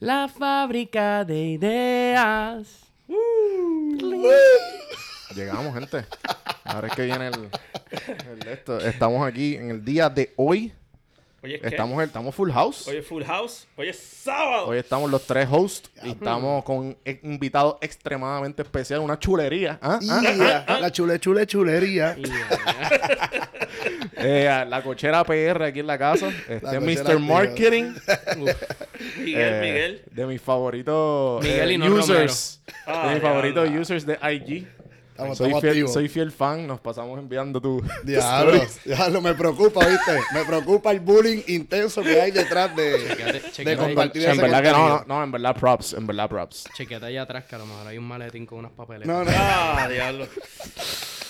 La fábrica de ideas. Llegamos, gente. Ahora es que viene el, el esto. Estamos aquí en el día de hoy. Oye, ¿qué? Estamos, estamos full house. Oye, Full House. Oye, sábado. Hoy estamos los tres hosts y estamos con un e- invitado extremadamente especial, una chulería. ¿ah? ¿Ah? La chule, chule, chulería. Eh, la cochera PR aquí en la casa. Este La es Mr. Marketing. Miguel, eh, Miguel. De mis favoritos Miguel eh, y no users. Ah, de mis favoritos users de IG. Estamos, soy, estamos fiel, soy fiel fan. Nos pasamos enviando tu. Diablo, diablo, me preocupa, ¿viste? Me preocupa el bullying intenso que hay detrás de, Chequeate- de chequeate- compartir En verdad que no, no, no, en verdad props, en verdad props. Chequeate allá atrás que a lo mejor hay un maletín con unas papeles. No, no, Ah, diablo.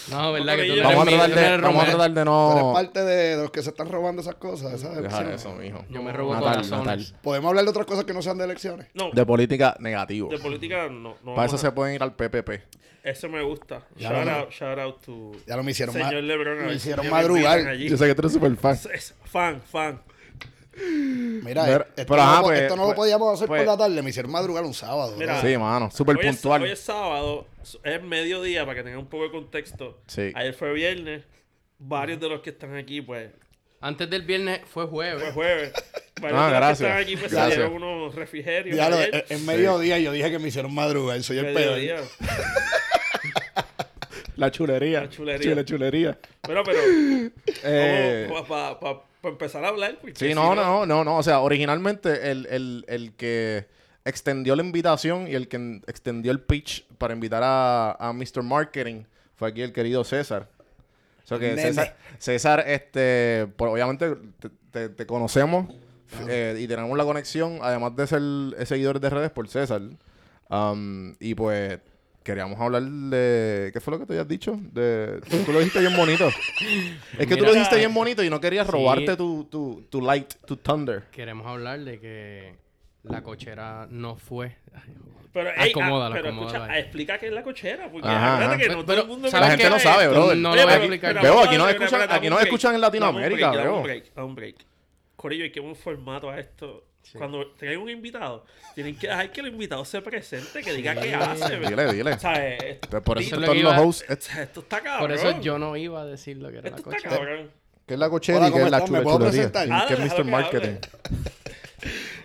No, verdad que tú no eres Vamos a tratar no de, eres vamos a tratar de Tú eres no. parte de, de los que se están robando esas cosas, Dejar eso, mijo. Yo me robo Natal, corazones. Natal. ¿Podemos hablar de otras cosas que no sean de elecciones? No, De política negativo. de política no. no Para eso se pueden ir al PPP. Eso me gusta. Ya shout, lo- out, shout out to Ya lo me hicieron señor Lebron. me hicieron madrugar. Yo sé que tú eres súper fan. Es- es fan, fan. Mira, Pero- esto, pero no, ajá, lo- pues- esto no pues- lo podíamos hacer pues- por la tarde, me hicieron madrugar un sábado. Mira. Sí, mano. Súper es, puntual. hoy es sábado, es mediodía para que tengan un poco de contexto. Sí. Ayer fue viernes. Varios de los que están aquí, pues, Antes del viernes fue jueves. fue jueves. Varios Ah, de los gracias. que están aquí, pues, Gracias. salieron unos refrigerios. Ayer. es, es mediodía yo dije que me hicieron madrugar, soy el. Mediodía. La chulería. La chulería. Chule, chulería. Bueno, pero Eh, para empezar a hablar. sí, no, no, no, no. O sea, originalmente el, el, el que extendió la invitación y el que extendió el pitch para invitar a, a Mr. Marketing fue aquí el querido César. O sea que. César, César, este, pues, obviamente te, te- te conocemos eh, y tenemos la conexión, además de ser eh, seguidores de redes por César. Um, y pues queríamos hablar de... ¿Qué fue lo que te habías dicho? De, tú lo dijiste bien bonito. Es que tú lo dijiste bien bonito y no querías Sí. robarte tu, tu, tu light, tu thunder. Queremos hablar de que la cochera no fue. Pero, ey, Acomódalo, ah, pero acomódalo escucha, ahí. explica qué es la cochera. Porque Ajá, que no Pero- todo el mundo ¿sabes La gente no sabe, bro. No, lo voy a explicar. Veo, aquí nos escuchan- aquí nos escuchan en Latinoamérica, veo. un break, un break. Corillo, hay que un formato a esto. Cuando tengan un invitado, tienen que dejar que el invitado se presente, que diga qué hace. ¿verdad? Dile, dile. O sea, eh, Pues por eso todos los hosts... esto está cabrón. Por eso yo no iba a decir lo que era la Esto está cochera. cabrón. ¿Qué es la cochera Hola, y qué ¿cómo es la chulería? ¿Qué es Mr. Marketing?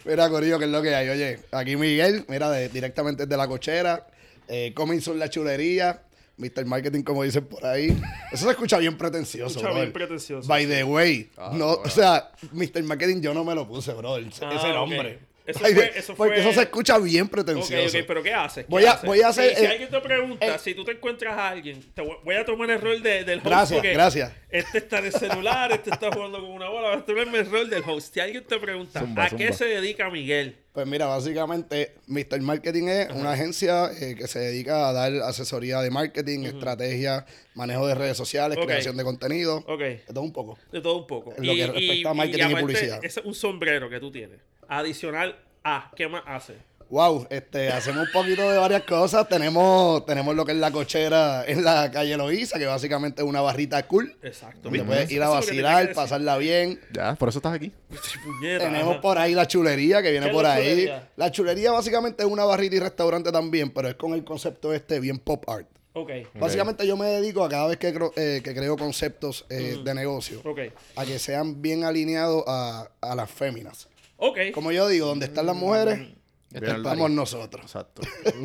Mira, Corillo, que es lo que hay. Oye, aquí Miguel, mira, de- directamente desde la cochera. Eh, Comenzó la chulería. Mr. Marketing, como dicen por ahí. Eso se escucha bien pretencioso, Escucha brother. bien pretencioso. By the way, Ah, no, bueno. o sea, Mr. Marketing yo no me lo puse, bro. el- Ah, ese ok. Eso fue- eso porque fue- eso se escucha bien pretencioso. ok, pero ¿qué haces? ¿Qué Voy a- haces? voy a hacer, Si, si alguien te pregunta, eh, si tú te encuentras a alguien, te voy, a tomar el rol de, del host. Gracias, gracias. Este está en el celular, este está jugando con una bola. Voy a tomarme el rol del host. Si alguien te pregunta, Zumba, ¿a qué se dedica Miguel? Pues mira, básicamente Mr. Marketing es una agencia eh, que se dedica a dar asesoría de marketing, estrategia, manejo de redes sociales, creación de contenido. Ok. De todo un poco. De todo un poco. En lo que respecta a marketing y aparte, publicidad. Ese es un sombrero que tú tienes. Adicional a, ¿qué más hace? Wow, este, hacemos un poquito de varias cosas. Tenemos, tenemos lo que es la cochera en la calle Loíza, que básicamente es una barrita cool. Exacto. Donde puedes ir a vacilar, pasarla bien. Ya, por eso estás aquí. Puñeta, Tenemos ajá. por ahí la chulería que viene ¿Qué es por la ahí. chulería? La chulería básicamente es una barrita y restaurante también, pero es con el concepto este bien pop art. Ok. Básicamente yo me dedico a cada vez que, creo- eh, que creo conceptos eh, de negocio, a que sean bien alineados a, a las féminas. Ok. Como yo digo, donde están las mujeres, estamos nosotros. Exacto.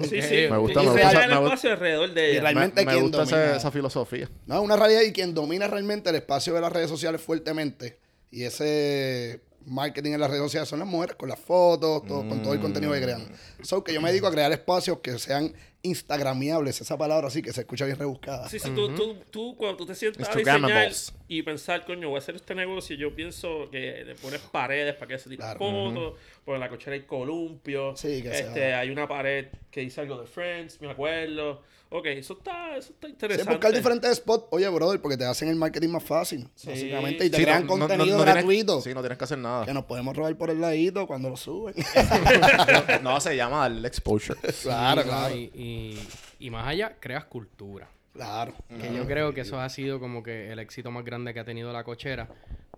Sí, sí. Me gusta, Y me se gusta esa- el me espacio alrededor de Y ella. realmente me, me gusta domina- esa filosofía. No, es una realidad y quien domina realmente el espacio de las redes sociales fuertemente y ese marketing en las redes sociales son las mujeres con las fotos, todo- con todo el contenido que crean. So que yo me dedico a crear espacios que sean instagramiables, esa palabra así que se escucha bien rebuscada. Sí, sí, tú, tú, tú cuando tú te sientas a diseñar y pensar, coño, voy a hacer este negocio, yo pienso que le pones paredes para que se tiren Claro. fotos, por la cochera hay columpios, Sí, que este, sea- hay una pared que dice algo de Friends, me acuerdo. Ok, eso está, eso está Sí, interesante. buscar diferentes spots, oye, brother, porque te hacen el marketing más fácil, básicamente, y te Sí, crean no- no- no- contenido tienes- gratuito sí, no tienes que hacer nada. que nos podemos robar por el ladito cuando lo suben. no, se llama darle exposure. claro, Sí, claro, y- y más allá, creas cultura. claro. Que yo creo que eso ha sido como que el éxito más grande que ha tenido la cochera.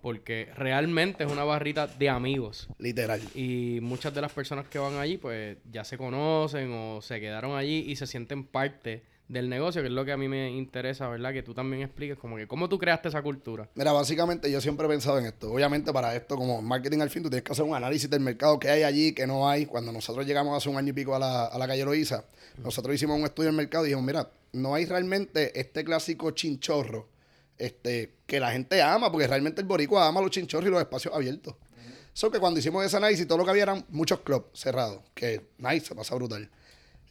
Porque realmente es una barrita de amigos. Literal. Y muchas de las personas que van allí, pues ya se conocen o se quedaron allí y se sienten parte del negocio, que es lo que a mí me interesa, ¿verdad? Que tú también expliques como que cómo tú creaste esa cultura. Mira, básicamente yo siempre he pensado en esto. Obviamente para esto, como marketing al fin, tú tienes que hacer un análisis del mercado que hay allí, que no hay. Cuando nosotros llegamos hace un año y pico a la, a la calle Loíza, nosotros hicimos un estudio del mercado y dijimos, mira, no hay realmente este clásico chinchorro este, que la gente ama, porque realmente el boricua ama los chinchorros y los espacios abiertos. Eso que cuando hicimos ese análisis, todo lo que había eran muchos clubs cerrados, que nice, se pasa brutal.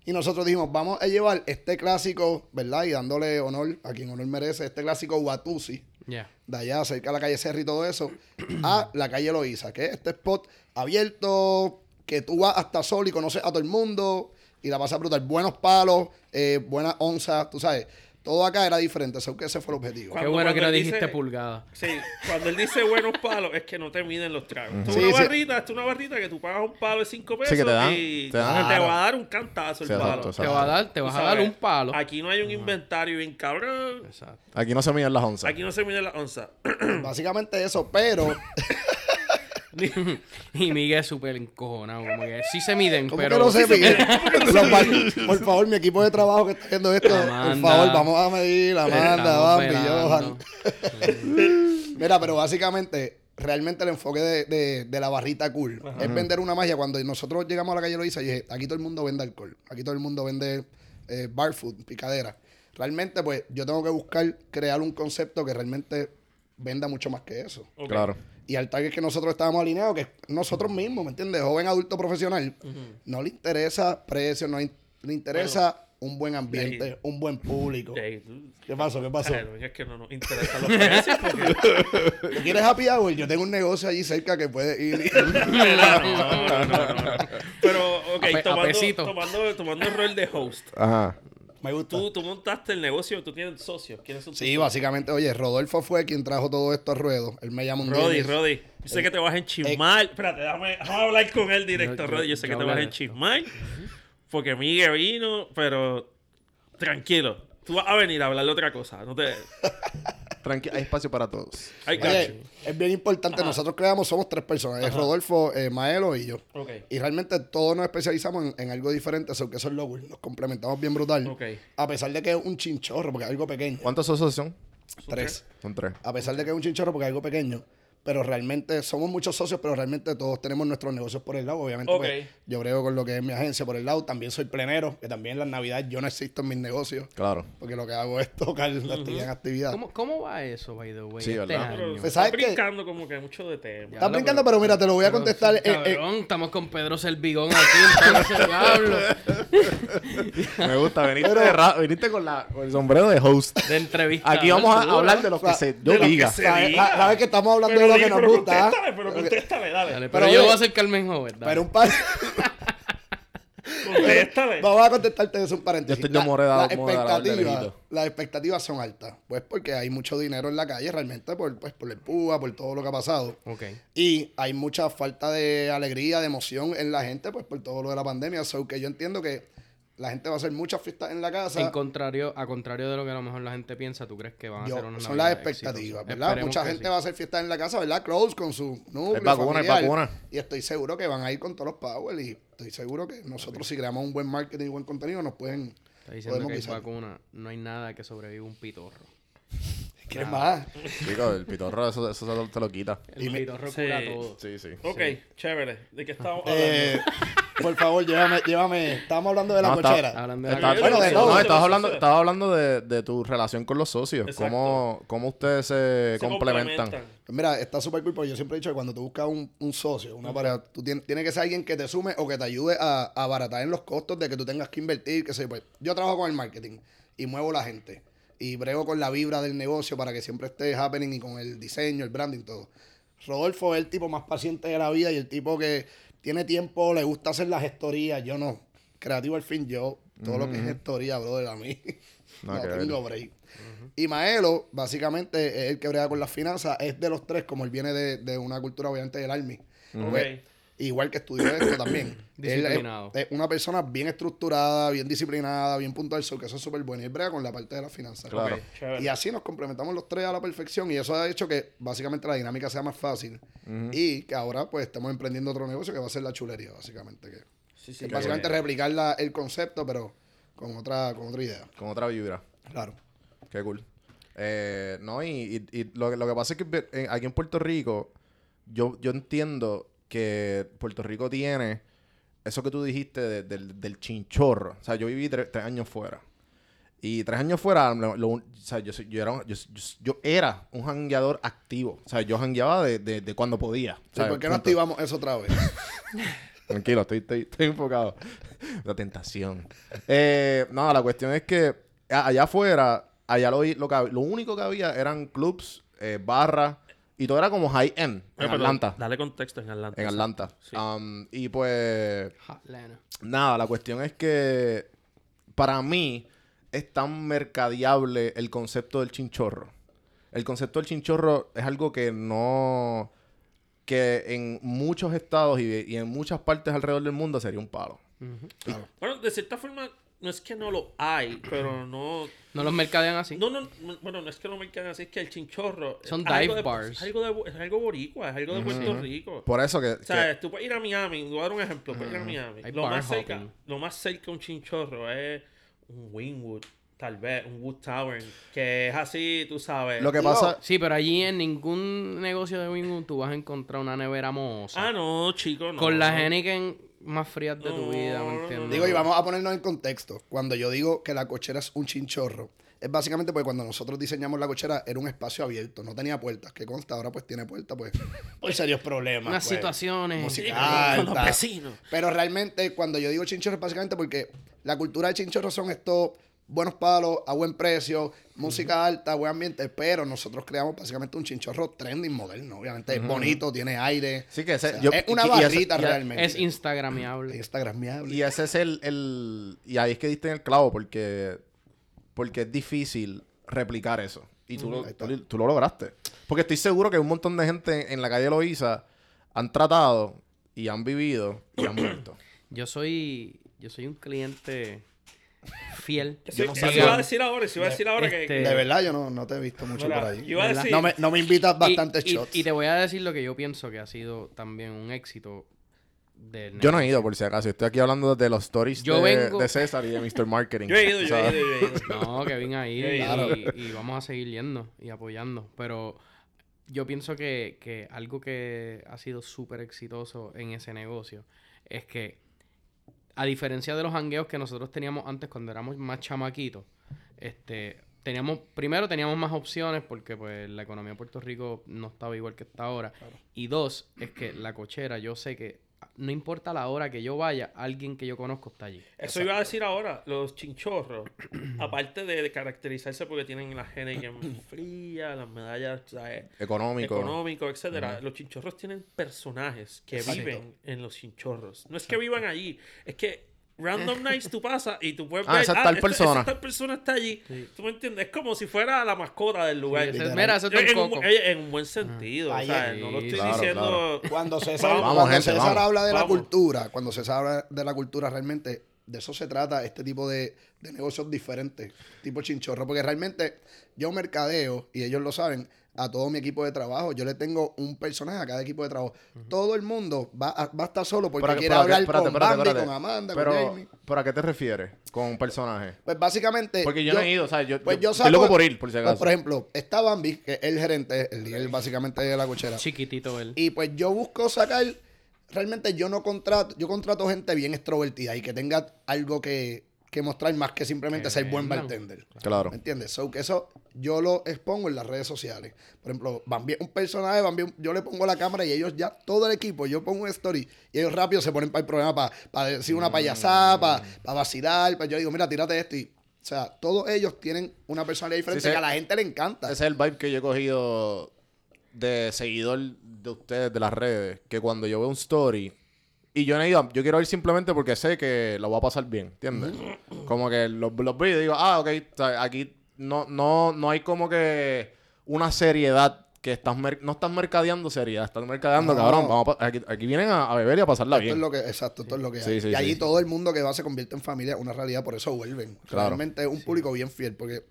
Y nosotros dijimos, vamos a llevar este clásico, ¿verdad? Y dándole honor a quien honor merece, este clásico Watusi, Ya. de allá cerca de la calle Serra y todo eso, a la calle Loíza, que es este spot abierto, que tú vas hasta sol y conoces a todo el mundo y la pasas brutal. Buenos palos, eh, buenas onzas, tú sabes. Todo acá era diferente, eso que ese fue el objetivo. Qué bueno que no dijiste dice- pulgada. Sí, cuando él dice buenos palos, es que no te miden los tragos. Esto es Sí, una sí. barrita, esto es una barrita que tú pagas un palo de 5 pesos que te dan- y te dan te va a dar un cantazo el Sí, palo. exacto, Te va a dar, te vas a dar un palo. Aquí no hay un inventario bien cabrón. Exacto. Aquí no se miden las onzas. Aquí no se mide la onza. Básicamente eso, pero y Miguel es súper encojonado, como que sí se miden, ¿Cómo pero... que no se mide? Los par- por favor, mi equipo de trabajo que está viendo esto, por favor, vamos a medir, Amanda. Johan. Mira, pero básicamente, realmente el enfoque de, de- de la barrita cool es vender una magia. Cuando nosotros llegamos a la calle Loiza, yo dije, aquí todo el mundo vende alcohol, aquí todo el mundo vende eh, bar food, picadera. Realmente, pues, yo tengo que buscar crear un concepto que realmente venda mucho más que eso. Claro. Y al target que nosotros estábamos alineados, que es nosotros mismos, ¿me entiendes? Joven adulto profesional, no le interesa precio, no le interesa un buen ambiente, Ahí. un buen público. ¿Qué pasó? ¿Qué pasó? Es que no nos interesan los precios porque... ¿Tú quieres happy hour? Yo tengo un negocio allí cerca que puede ir. no, no, no, no, no. Pero, ok, tomando, tomando, tomando el rol de host. Ajá. Me gusta. Tú, tú montaste el negocio, tú tienes socios. ¿Quiénes son tus Sí, socios? básicamente, oye, Rodolfo fue quien trajo todo esto a ruedo. Él me llama un Roddy, Roddy. Yo sé que te vas a enchismar. Espérate, déjame, déjame hablar con él directo, Roddy. Yo sé que te vas a enchismar. Porque Miguel vino, pero tranquilo. Tú vas a venir a hablar de otra cosa. No te. Tranqui- hay espacio para todos. Oye, es bien importante. Nosotros creamos, somos tres personas: es Rodolfo, eh, Maelo y yo. Y realmente todos nos especializamos en, en algo diferente, eso que eso es logo. Nos complementamos bien brutal. A pesar de que es un chinchorro, porque es algo pequeño. ¿Cuántos socios son? Tres. Son tres. A pesar de que es un chinchorro, porque es algo pequeño. Pero realmente somos muchos socios, pero realmente todos tenemos nuestros negocios por el lado. Obviamente, pues, yo creo con lo que es mi agencia por el lado. También soy plenero, que también en las navidades yo no existo en mis negocios. Claro. Porque lo que hago es tocar la actividad en actividad. ¿Cómo, ¿Cómo va eso, by the way? Sí, este ¿verdad? Pero año? Pues, ¿sabes estás qué? brincando como que mucho de tema. Estás brincando, pero mira, te lo voy a Pero, contestar. eh, eh, Cabrón, estamos con Pedro Servigón aquí, entonces, diablo. Me gusta. De ra- viniste con, la, con el sombrero de host. De entrevista. Aquí vamos a hablar de lo que se yo diga. ¿sabes, que estamos hablando Pero de lo que nos pero gusta? ¿ah? Contéstale, pero contéstale, dale. Dale, Pero pero yo voy a ser Carmen Joven. dale. Pero un par. Contéstale. Vamos a contestarte eso un paréntesis. Yo estoy de expectativas, lejito. las expectativas son altas. Pues porque hay mucho dinero en la calle realmente por, pues, por el púa, por todo lo que ha pasado. Y hay mucha falta de alegría, de emoción en la gente, pues por todo lo de la pandemia. So que yo entiendo que la gente va a hacer muchas fiestas en la casa. En contrario, a contrario de lo que a lo mejor la gente piensa, ¿tú crees que van a Yo- ser unas son las expectativas? ¿verdad? Esperemos Mucha gente sí. va a hacer fiestas en la casa, ¿verdad? Close con su núcleo Hay vacuna, vacuna. Y estoy seguro que van a ir con todos los power y estoy seguro que nosotros si creamos un buen marketing y buen contenido nos pueden... Está diciendo podemos que hay vacuna. No hay nada que sobreviva un pitorro. ¿Quieres más? Chico, el pitorro, eso, eso se lo- te lo quita. El Y me- pitorro Sí. cura todo. Sí, sí. Ok, chévere. ¿De qué estamos hablando? Eh, por favor, llévame, llévame. Estábamos hablando de la No, está- cochera. Hablando de la Bueno, de todo. no, estabas hablando, estabas hablando de, de tu relación con los socios. Exacto. Cómo, cómo ustedes se, Se complementan. Mira, está súper cool porque yo siempre he dicho que cuando tú buscas un, un socio, una pareja, tú tienes, tiene que ser alguien que te sume o que te ayude a, a abaratar en los costos de que tú tengas que invertir, que sé, pues yo trabajo con el marketing y muevo la gente y brego con la vibra del negocio para que siempre esté happening y con el diseño, el branding, todo. Rodolfo es el tipo más paciente de la vida y el tipo que tiene tiempo, le gusta hacer la gestoría, yo no. Creativo al fin, yo, todo lo que es gestoría, brother, a mí, no, tengo break. Y Maelo, básicamente, es el que brega con las finanzas. Es de los tres, como él viene de, de una cultura, obviamente, del Army. Ok. Igual que estudió esto también. Él es- Disciplinado. es una persona bien estructurada, bien disciplinada, bien puntual, so que eso es súper bueno. Y brega con la parte de las finanzas. Claro. Y así nos complementamos los tres a la perfección y eso ha hecho que básicamente la dinámica sea más fácil y que ahora pues estamos emprendiendo otro negocio que va a ser la chulería, básicamente. Que, Sí, sí, que básicamente replicar la- el concepto, pero con otra, con otra idea. Con otra vibra. Claro. Qué cool. Eh, no, y, y- y lo, que- lo que pasa es que eh, aquí en Puerto Rico, yo, yo entiendo que Puerto Rico tiene eso que tú dijiste de- del, del chinchorro. O sea, yo viví tre- tres años fuera. Y tres años fuera, lo- o sea, yo, yo, era, un- yo, yo- yo era un jangueador activo. O sea, yo jangueaba de, de- cuando podía. ¿Por qué no activamos eso otra vez? Tranquilo, estoy, estoy, estoy enfocado. La tentación. Eh, no, la cuestión es que allá afuera, allá lo, lo, que lo único que había eran clubs, eh, barras, y todo era como high-end en Oye, pero Atlanta. Dale contexto en Atlanta. En. Atlanta. Sí. Um, y pues, Atlanta. nada, la cuestión es que para mí es tan mercadeable el concepto del chinchorro. El concepto del chinchorro es algo que no... que en muchos estados y, y en muchas partes alrededor del mundo sería un palo. Ujú. Bueno, de cierta forma, no es que no lo hay, pero no. No los mercadean así. No, no, no, bueno, no es que lo mercaden así, es que el chinchorro. Son es algo dive de- bars. Es algo, de, es algo boricua, es algo de Puerto Rico. Por eso que... O sea, tú puedes ir a Miami, voy a dar un ejemplo, puedes ir a Miami. Hay Lo bar más, cerca, lo más cerca a un chinchorro es un Wingwood, tal vez, un Wood Tower, que es así, tú sabes. lo que pasa... Sí, pero allí en ningún negocio de Wingwood tú vas a encontrar una nevera mohosa. Ah, no, chico, no. Con las Heineken más frías de tu vida, ¿me entiendes? Digo, y vamos a ponernos en contexto. Cuando yo digo que la cochera es un chinchorro, es básicamente porque cuando nosotros diseñamos la cochera era un espacio abierto, no tenía puertas. Que consta, ahora pues tiene puertas, pues por serios problemas. Unas pues. situaciones. Con los vecinos. Pero realmente, cuando yo digo chinchorro, es básicamente porque la cultura de chinchorro son estos buenos palos a buen precio, música alta, buen ambiente, pero nosotros creamos básicamente un chinchorro trending moderno. Obviamente es bonito, tiene aire. Sí, que ese... O sea, yo- es una y- barrita y- realmente. Es instagramiable. Instagramable. Y ese es el, el... Y ahí es que diste en el clavo porque... Porque es difícil replicar eso. Y tú, lo, tú, tú lo lograste. Porque estoy seguro que un montón de gente en la calle Loíza han tratado y han vivido y han muerto. Yo soy, yo soy un cliente fiel. No iba a decir ahora, eso iba a decir ahora que- Este- que... De verdad, yo no, no te he visto mucho por ahí. iba a ¿Verdad? decir... No me, no me invitas bastantes y, shots. y te voy a decir lo que yo pienso que ha sido también un éxito del Yo no he ido, por si acaso. Estoy aquí hablando de los stories Yo de, vengo- de César y de Mr. Marketing. Yo he ido, O yo he ido, yo he ido. No, que vine ahí y vamos a seguir yendo y apoyando. Pero yo pienso que, que algo que ha sido súper exitoso en ese negocio es que, a diferencia de los hangueos que nosotros teníamos antes cuando éramos más chamaquitos, este, teníamos, primero teníamos más opciones porque pues la economía de Puerto Rico no estaba igual que está ahora. Y dos, es que la cochera, yo sé que no importa la hora que yo vaya, alguien que yo conozco está allí. Eso iba a decir ahora, los chinchorros, aparte de, de caracterizarse porque tienen la Heineken fría, las medallas ¿sabes? económico. económico, etcétera, los chinchorros tienen personajes que Exacto. viven en los chinchorros. No es que vivan allí, es que Random Nights tú pasas y tú puedes Ah, ver, esa tal esta- persona. esa tal persona está allí. ¿Tú me entiendes? Es como si fuera la mascota del lugar. Sí, literal. mira, ese es en, un, Coco. eh, en un buen sentido. Ahí o sea, es. no lo estoy Claro, diciendo. Cuando César, Vamos, cuando gente, César vamos. habla de la cultura, cuando César habla de la cultura, realmente de eso se trata este tipo de, de negocios diferentes, tipo chinchorro, porque realmente yo mercadeo, y ellos lo saben, a todo mi equipo de trabajo. Yo le tengo un personaje a cada equipo de trabajo. Todo el mundo va a, va a estar solo porque Pero- quiere hablar espérate, con espérate, Bambi, espérate. con Amanda, pero, con Jamie. ¿Pero a qué te refieres con un personaje? Pues básicamente. Porque yo, no he ido, o sea, yo, Pues yo- yo estoy saco- loco por ir, por si pues, acaso. por ejemplo, está Bambi, que es el gerente, el líder básicamente de la cochera. Chiquitito él. Y pues yo busco sacar, realmente yo no contrato, yo contrato gente bien extrovertida y que tenga algo que, que mostrar más que simplemente ser buen bartender. Claro. ¿Me entiendes? So que eso yo lo expongo en las redes sociales. Por ejemplo, Bambi es un personaje, Bambi, yo le pongo la cámara y ellos ya, todo el equipo, yo pongo un story y ellos rápido se ponen para el programa para decir una payasada, para vacilar, para yo digo, mira, tírate esto y... O sea, todos ellos tienen una personalidad diferente sí. que a la gente le encanta. Ese es el vibe que yo he cogido de seguidor de ustedes de las redes. Que cuando yo veo un story. Y yo no he ido, yo quiero ir simplemente porque sé que lo voy a pasar bien, ¿entiendes? Como que los, los veo y digo, ah, ok, o sea, aquí no, no, no hay como que una seriedad que estás mer- no estás mercadeando seriedad, estás mercadeando, No. cabrón. Vamos aquí, aquí vienen a, a beber y a pasarla Esto bien. es lo que, exacto, esto es lo que Sí, hay. sí, y allí sí. todo el mundo que va se convierte en familia, una realidad, por eso vuelven. Claro. Realmente es un público bien fiel, porque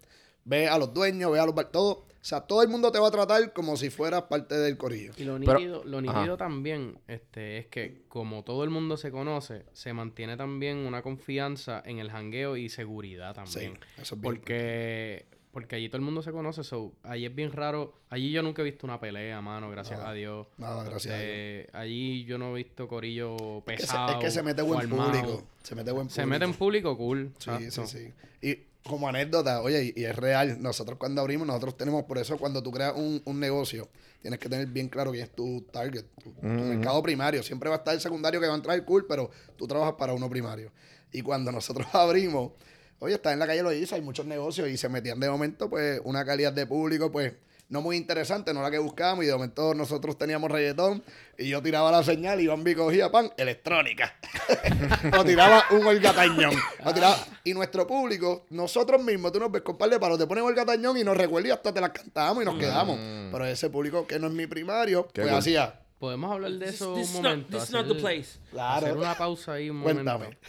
ve a los dueños, ve a los bar- todo, o sea, todo el mundo te va a tratar como si fueras parte del corillo. Y lo Pero- nítido, lo nítido también este, es que como todo el mundo se conoce, se mantiene también una confianza en el jangueo y seguridad también. Sí, eso es bien porque, porque allí todo el mundo se conoce, so, allí es bien raro. Allí yo nunca he visto una pelea, mano, gracias Nada, a Dios. nada, gracias a Este, Allí yo no he visto corillo Es que, se, pesado. es que se mete buen armado. público. Se mete buen público. Se mete en público cool. Sí, exacto. sí, sí. Y como anécdota, oye, y, y es real, nosotros cuando abrimos, nosotros tenemos, por eso cuando tú creas un, un negocio, tienes que tener bien claro quién es tu target, tu, tu mercado primario. Siempre va a estar el secundario que va a entrar cool, pero tú trabajas para uno primario. Y cuando nosotros abrimos, oye, está en la calle Loíza, hay muchos negocios y se metían de momento, pues, una calidad de público, pues, no muy interesante, no la que buscábamos, y de momento nosotros teníamos reggaetón, y yo tiraba la señal y Bambi cogía pan, electrónica. o tiraba un Olga Tañón. O tiraba- Y nuestro público, nosotros mismos, tú nos ves con par de palos, te pones Olga Tañón y nos recuerda y hasta te las cantamos y nos quedamos. Pero ese público que no es mi primario, Qué pues cool. hacía. Podemos hablar de This- eso this un is not- momento. this not the place. Claro. Hacer una pausa ahí un Cuéntame. momento.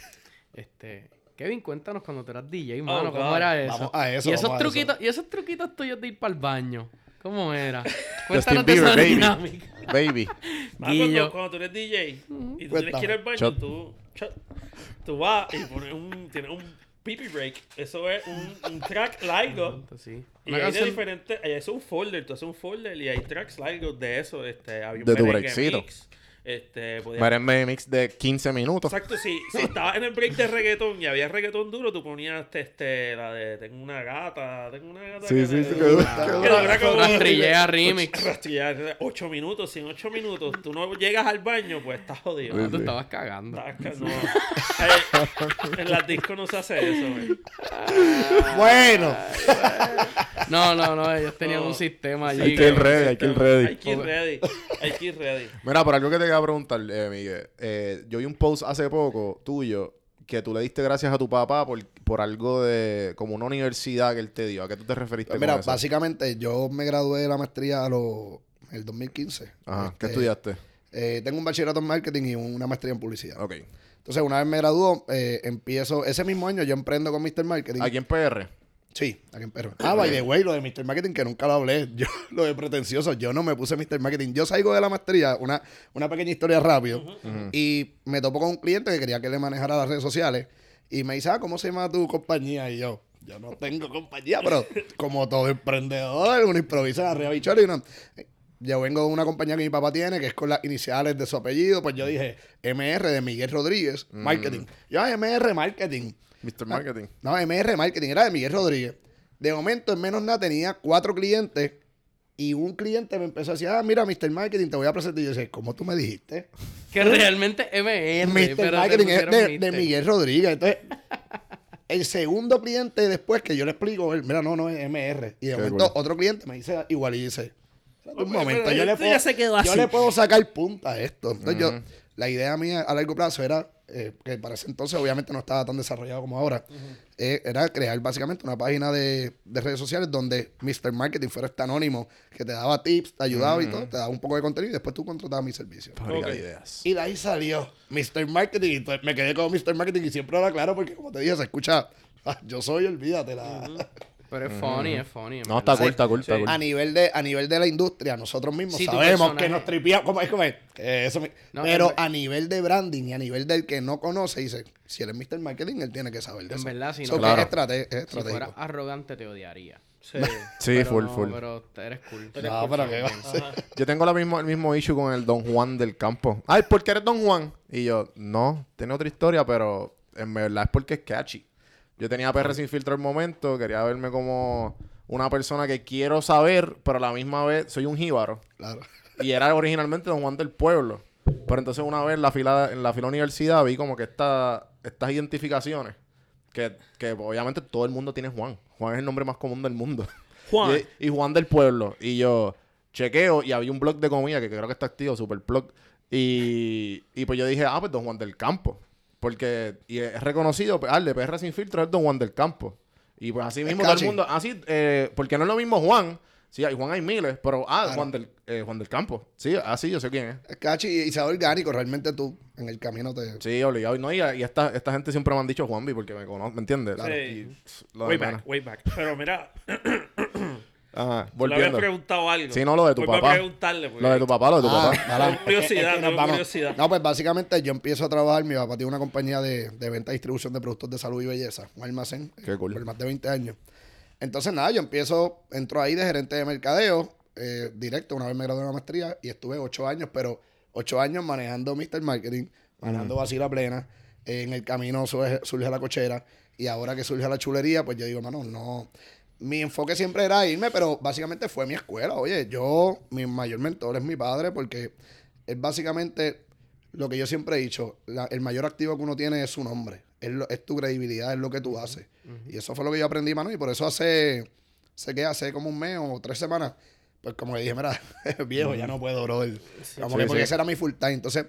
Este, Kevin, cuéntanos cuando tú eras DJ, mano, ¿cómo era eso? Vamos a eso, y esos vamos a truquitos, y esos truquitos tuyos de ir para el baño. ¿Cómo era? Justin Cuéntanos Bieber, esa baby. dinámica. Baby. Guillo. cuando, cuando tú eres DJ y tú tienes que ir al baño, Shot. tú, tú vas y pones un, tienes un pipi break. Eso es un, un track largo. Sí. Y hay de canción- diferentes, es un folder, tú haces un folder y hay tracks largos de eso. Este, había un De tu breakcito. mix, Este, podías- Merengue mix de 15 minutos. Exacto, sí. Si estabas en el break de reggaetón y había reggaetón duro, tú ponías este, la de Tengo una gata, tengo una gata. Sí, que sí, sí, Rastrillea remix. Rastrillea, ocho minutos, si en ocho minutos tú no llegas al baño, pues estás jodido. Ah, tú Sí. estabas cagando. Ca- no. Eh, en las discos no se hace eso, güey. Bueno, No, no, no, ellos tenían No. un sistema allí. Hay que ir ready, hay que ir ready. Hay que ir ready. Hay que ir ready. Mira, por algo que te quería preguntar, eh, Miguel. Eh, yo vi un post hace poco tuyo que tú le diste gracias a tu papá por, por algo de como una universidad que él te dio. ¿A qué tú te referiste pues mira, con eso? básicamente yo me gradué de la maestría a los, en el 2015. Ajá. ¿Qué Este, estudiaste? eh, tengo un bachillerato en marketing y una maestría en publicidad. Ok. Entonces, una vez me graduó, eh, empiezo, ese mismo año yo emprendo con Mr. Marketing. ¿Aquí en PR? Sí, aquí en Perro. Ah, by the way, lo de Mr. Marketing, que nunca lo hablé. Yo, lo de pretencioso, yo no me puse Mr. Marketing. Yo salgo de la maestría, una, una pequeña historia rápido, y me topo con un cliente que quería que le manejara las redes sociales. Y me dice, ah, ¿cómo se llama tu compañía? Y yo, yo no tengo compañía, pero como todo emprendedor, uno improvisa arriba bichón y uno... Yo vengo de una compañía que mi papá tiene, que es con las iniciales de su apellido. Pues yo dije, MR de Miguel Rodríguez, Marketing. Yo, ah, MR Marketing. Mr. Marketing. No, MR Marketing, era de Miguel Rodríguez. De momento, en menos nada, tenía cuatro clientes y un cliente me empezó a decir, ah, mira, Mr. Marketing, te voy a presentar. Y yo decía, ¿cómo tú me dijiste? Que realmente MR. Mr. pero Marketing es de. Miguel Rodríguez. Entonces, el segundo cliente después que yo le explico, él, mira, no, no es MR. Y de Qué momento, otro cliente me dice igual y dice, un momento, yo le, puedo, ya se quedó yo le puedo sacar punta a esto. Entonces, yo, la idea mía a largo plazo era, eh, que para ese entonces obviamente no estaba tan desarrollado como ahora, eh, era crear básicamente una página de, de redes sociales donde Mr. Marketing fuera este anónimo que te daba tips, te ayudaba y todo, te daba un poco de contenido y después tú contratabas mi servicio. Fábrica Ok. de ideas. Y de ahí salió Mr. Marketing y pues me quedé con Mr. Marketing y siempre era claro porque como te dije, se escucha, ah, yo soy, olvídate la... Pero es funny, es funny. en No, está cool, está cool, está cool. A nivel de a nivel de la industria, nosotros mismos Sí, sabemos que nos tripeamos, como es como es, que eso me- No, pero en- a nivel de branding y a nivel del que no conoce, dice, si él es Mr. Marketing, él tiene que saber de En eso. verdad, si So no- que Claro. es, estrate- es Si estratégico. fueras arrogante, te odiaría. Sí. Sí, full, no, full. Pero eres cool. No, pero qué va a ser. Yo tengo la mismo, el mismo issue con el Don Juan del campo. Ay, ¿por qué eres Don Juan? Y yo, no, tiene otra historia, pero en verdad es porque es catchy. Yo tenía PR sin filtro el momento, quería verme como una persona que quiero saber, pero a la misma vez soy un jíbaro. Claro. Y era originalmente Don Juan del Pueblo. Pero entonces una vez en la fila, en la fila universidad vi como que esta, estas identificaciones, que, que obviamente todo el mundo tiene Juan. Juan es el nombre más común del mundo. Juan. Y, y Juan del Pueblo. Y yo chequeo y había un blog de comida que creo que está activo, super blog. Y, y pues yo dije, ah, pues Don Juan del Campo. Porque y es reconocido, ah, el de PR sin filtro es Don Juan del Campo. Y pues así mismo todo el mundo, así, eh, porque no es lo mismo Juan, Sí, hay Juan hay miles, pero... Ah, Juan, del, eh, Juan del Campo. Sí, ah, sí, yo sé quién es. Cachi, y sea orgánico, realmente tú en el camino te... Sí, obligado. No, y, y esta, esta gente siempre me han dicho Juanvi porque me conocen, ¿me entiendes? Sí. Y, Way back, way back. Pero mira, Ajá, le había volviendo. preguntado algo. Sí, no, lo de tu a papá. preguntarle. porque- Lo de tu papá, lo de tu Ah, papá. curiosidad, Es que- es que nos tengo vamos. curiosidad. No, pues básicamente yo empiezo a trabajar. Mi papá tiene una compañía de, de venta y distribución de productos de salud y belleza, un almacén, Qué cool. por más de 20 años. Entonces, nada, yo empiezo, entro ahí de gerente de mercadeo, eh, directo, una vez me gradué de la maestría y estuve 8 años, pero 8 años manejando Mr. Marketing, manejando Vacila Plena. en el camino surge, surge la cochera y ahora que surge la chulería, pues yo digo, mano, no. Mi enfoque siempre era irme, pero básicamente fue mi escuela. Oye, yo, mi mayor mentor es mi padre porque es básicamente lo que yo siempre he dicho, la- el mayor activo que uno tiene es su nombre, es, lo- es tu credibilidad, es lo que tú haces. Y eso fue lo que yo aprendí, mano, y por eso hace, sé que hace como un mes o tres semanas, pues como le dije, mira, viejo, ya no puedo, brother. Como Sí, que porque sí. ese era mi full time. Entonces,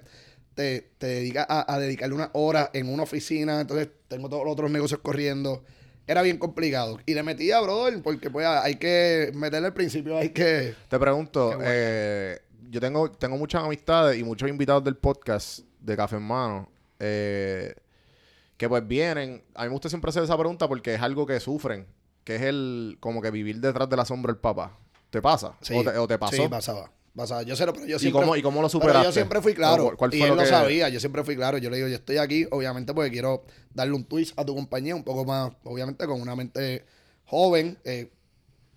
te, te dedicas a, a dedicarle una hora en una oficina, entonces tengo todos los otros negocios corriendo. Era bien complicado. Y le metía, brother, porque pues hay que meterle al principio, hay que... Te pregunto, bueno. eh, yo tengo, tengo muchas amistades y muchos invitados del podcast de Café en Mano eh, que pues vienen. A mí me gusta siempre hacer esa pregunta porque es algo que sufren, que es el como que vivir detrás de la sombra del papá. ¿Te pasa? Sí, ¿O, te, o te pasó? Sí, pasaba. Yo sé, pero yo ¿Y siempre... cómo, ¿Y cómo lo Pero superaste? yo siempre fui claro. ¿O ¿Cuál y fue él lo que- sabía. Yo siempre fui claro. Yo le digo, yo estoy aquí, obviamente, porque quiero darle un twist a tu compañía, un poco más, obviamente, con una mente joven. Eh,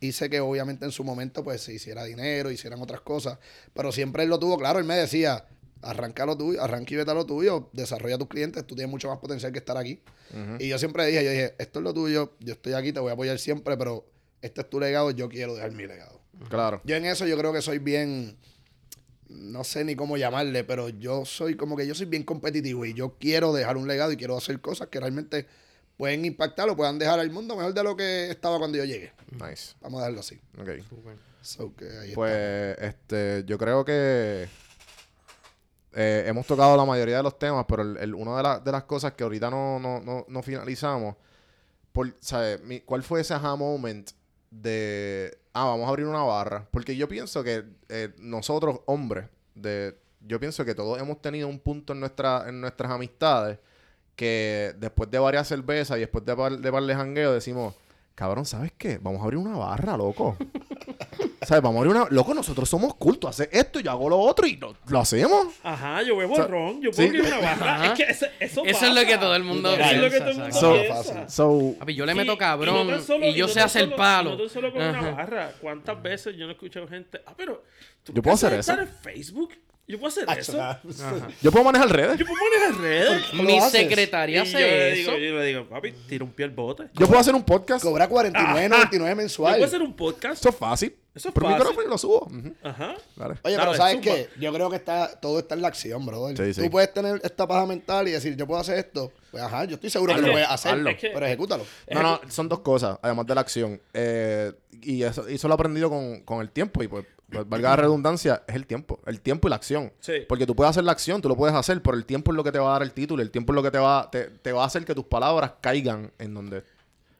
hice que, obviamente, en su momento, pues, se hiciera dinero, hicieran otras cosas. Pero siempre él lo tuvo claro. Él me decía, arranca lo tuyo, arranca y vete a lo tuyo, desarrolla tus clientes, tú tienes mucho más potencial que estar aquí. Y yo siempre dije, yo dije, esto es lo tuyo, yo estoy aquí, te voy a apoyar siempre, pero este es tu legado, yo quiero dejar mi legado. Claro. Yo en eso yo creo que soy bien, no sé ni cómo llamarle, pero yo soy como que yo soy bien competitivo y yo quiero dejar un legado y quiero hacer cosas que realmente pueden impactar o puedan dejar al mundo mejor de lo que estaba cuando yo llegué. Nice. Vamos a dejarlo así. Ok. So, ahí está. Pues, este, yo creo que eh, hemos tocado la mayoría de los temas, pero el, el- una de, la- de las cosas que ahorita no, no, no, no finalizamos, por, ¿sabes? Mi- ¿cuál fue ese aha moment de, ah, vamos a abrir una barra? Porque yo pienso que eh, nosotros, hombres, de, yo pienso que todos hemos tenido un punto en, nuestra, en nuestras amistades que después de varias cervezas y después de par de, de jangueo decimos, cabrón, ¿sabes qué? Vamos a abrir una barra, loco. ¿Sabes? Vamos a abrir una... Loco, nosotros somos cultos. Hace esto, yo hago lo otro y lo, lo hacemos. Ajá, yo bebo O sea, ron, yo puedo sí. abrir una barra. Ajá. Es que eso, eso, Eso es lo que todo el mundo Eso es lo que todo el mundo. So- piensa. So, Papi, yo le Sí, meto cabrón no tan solo- y yo no sé tan hacer solo- palo. No tan solo con una Ajá. barra. ¿Cuántas veces yo no he escuchado gente? Ah, pero. ¿tú Yo puedo hacer puedes estar eso. en Facebook? ¿Yo puedo hacer Ah, eso? Yo puedo manejar redes. ¿Yo puedo manejar redes? ¿Cómo lo Mi haces? secretaria Y yo hace le eso. digo, yo le digo, papi, tira un pie al bote. Yo puedo hacer un podcast. Cobra 49.99 Yo mensual. puedo hacer un podcast. Eso es fácil. Eso es Por fácil. micrófono y lo subo. Ajá. Oye, Dale, pero ¿sabes qué? Yo creo que está, todo está en la acción, brother. Sí, sí. Tú puedes tener esta paja mental y decir, yo puedo hacer esto. Pues ajá, yo estoy seguro que lo puedes hacer, hazlo. Es que- pero ejecútalo. No, no, son dos cosas, además de la acción. Eh, y eso, eso lo he aprendido con, con el tiempo. Y pues, pues, valga la redundancia, es el tiempo. El tiempo y la acción. Sí. Porque tú puedes hacer la acción, tú lo puedes hacer, pero el tiempo es lo que te va a dar el título. El tiempo es lo que te va, te, te va a hacer que tus palabras caigan en donde,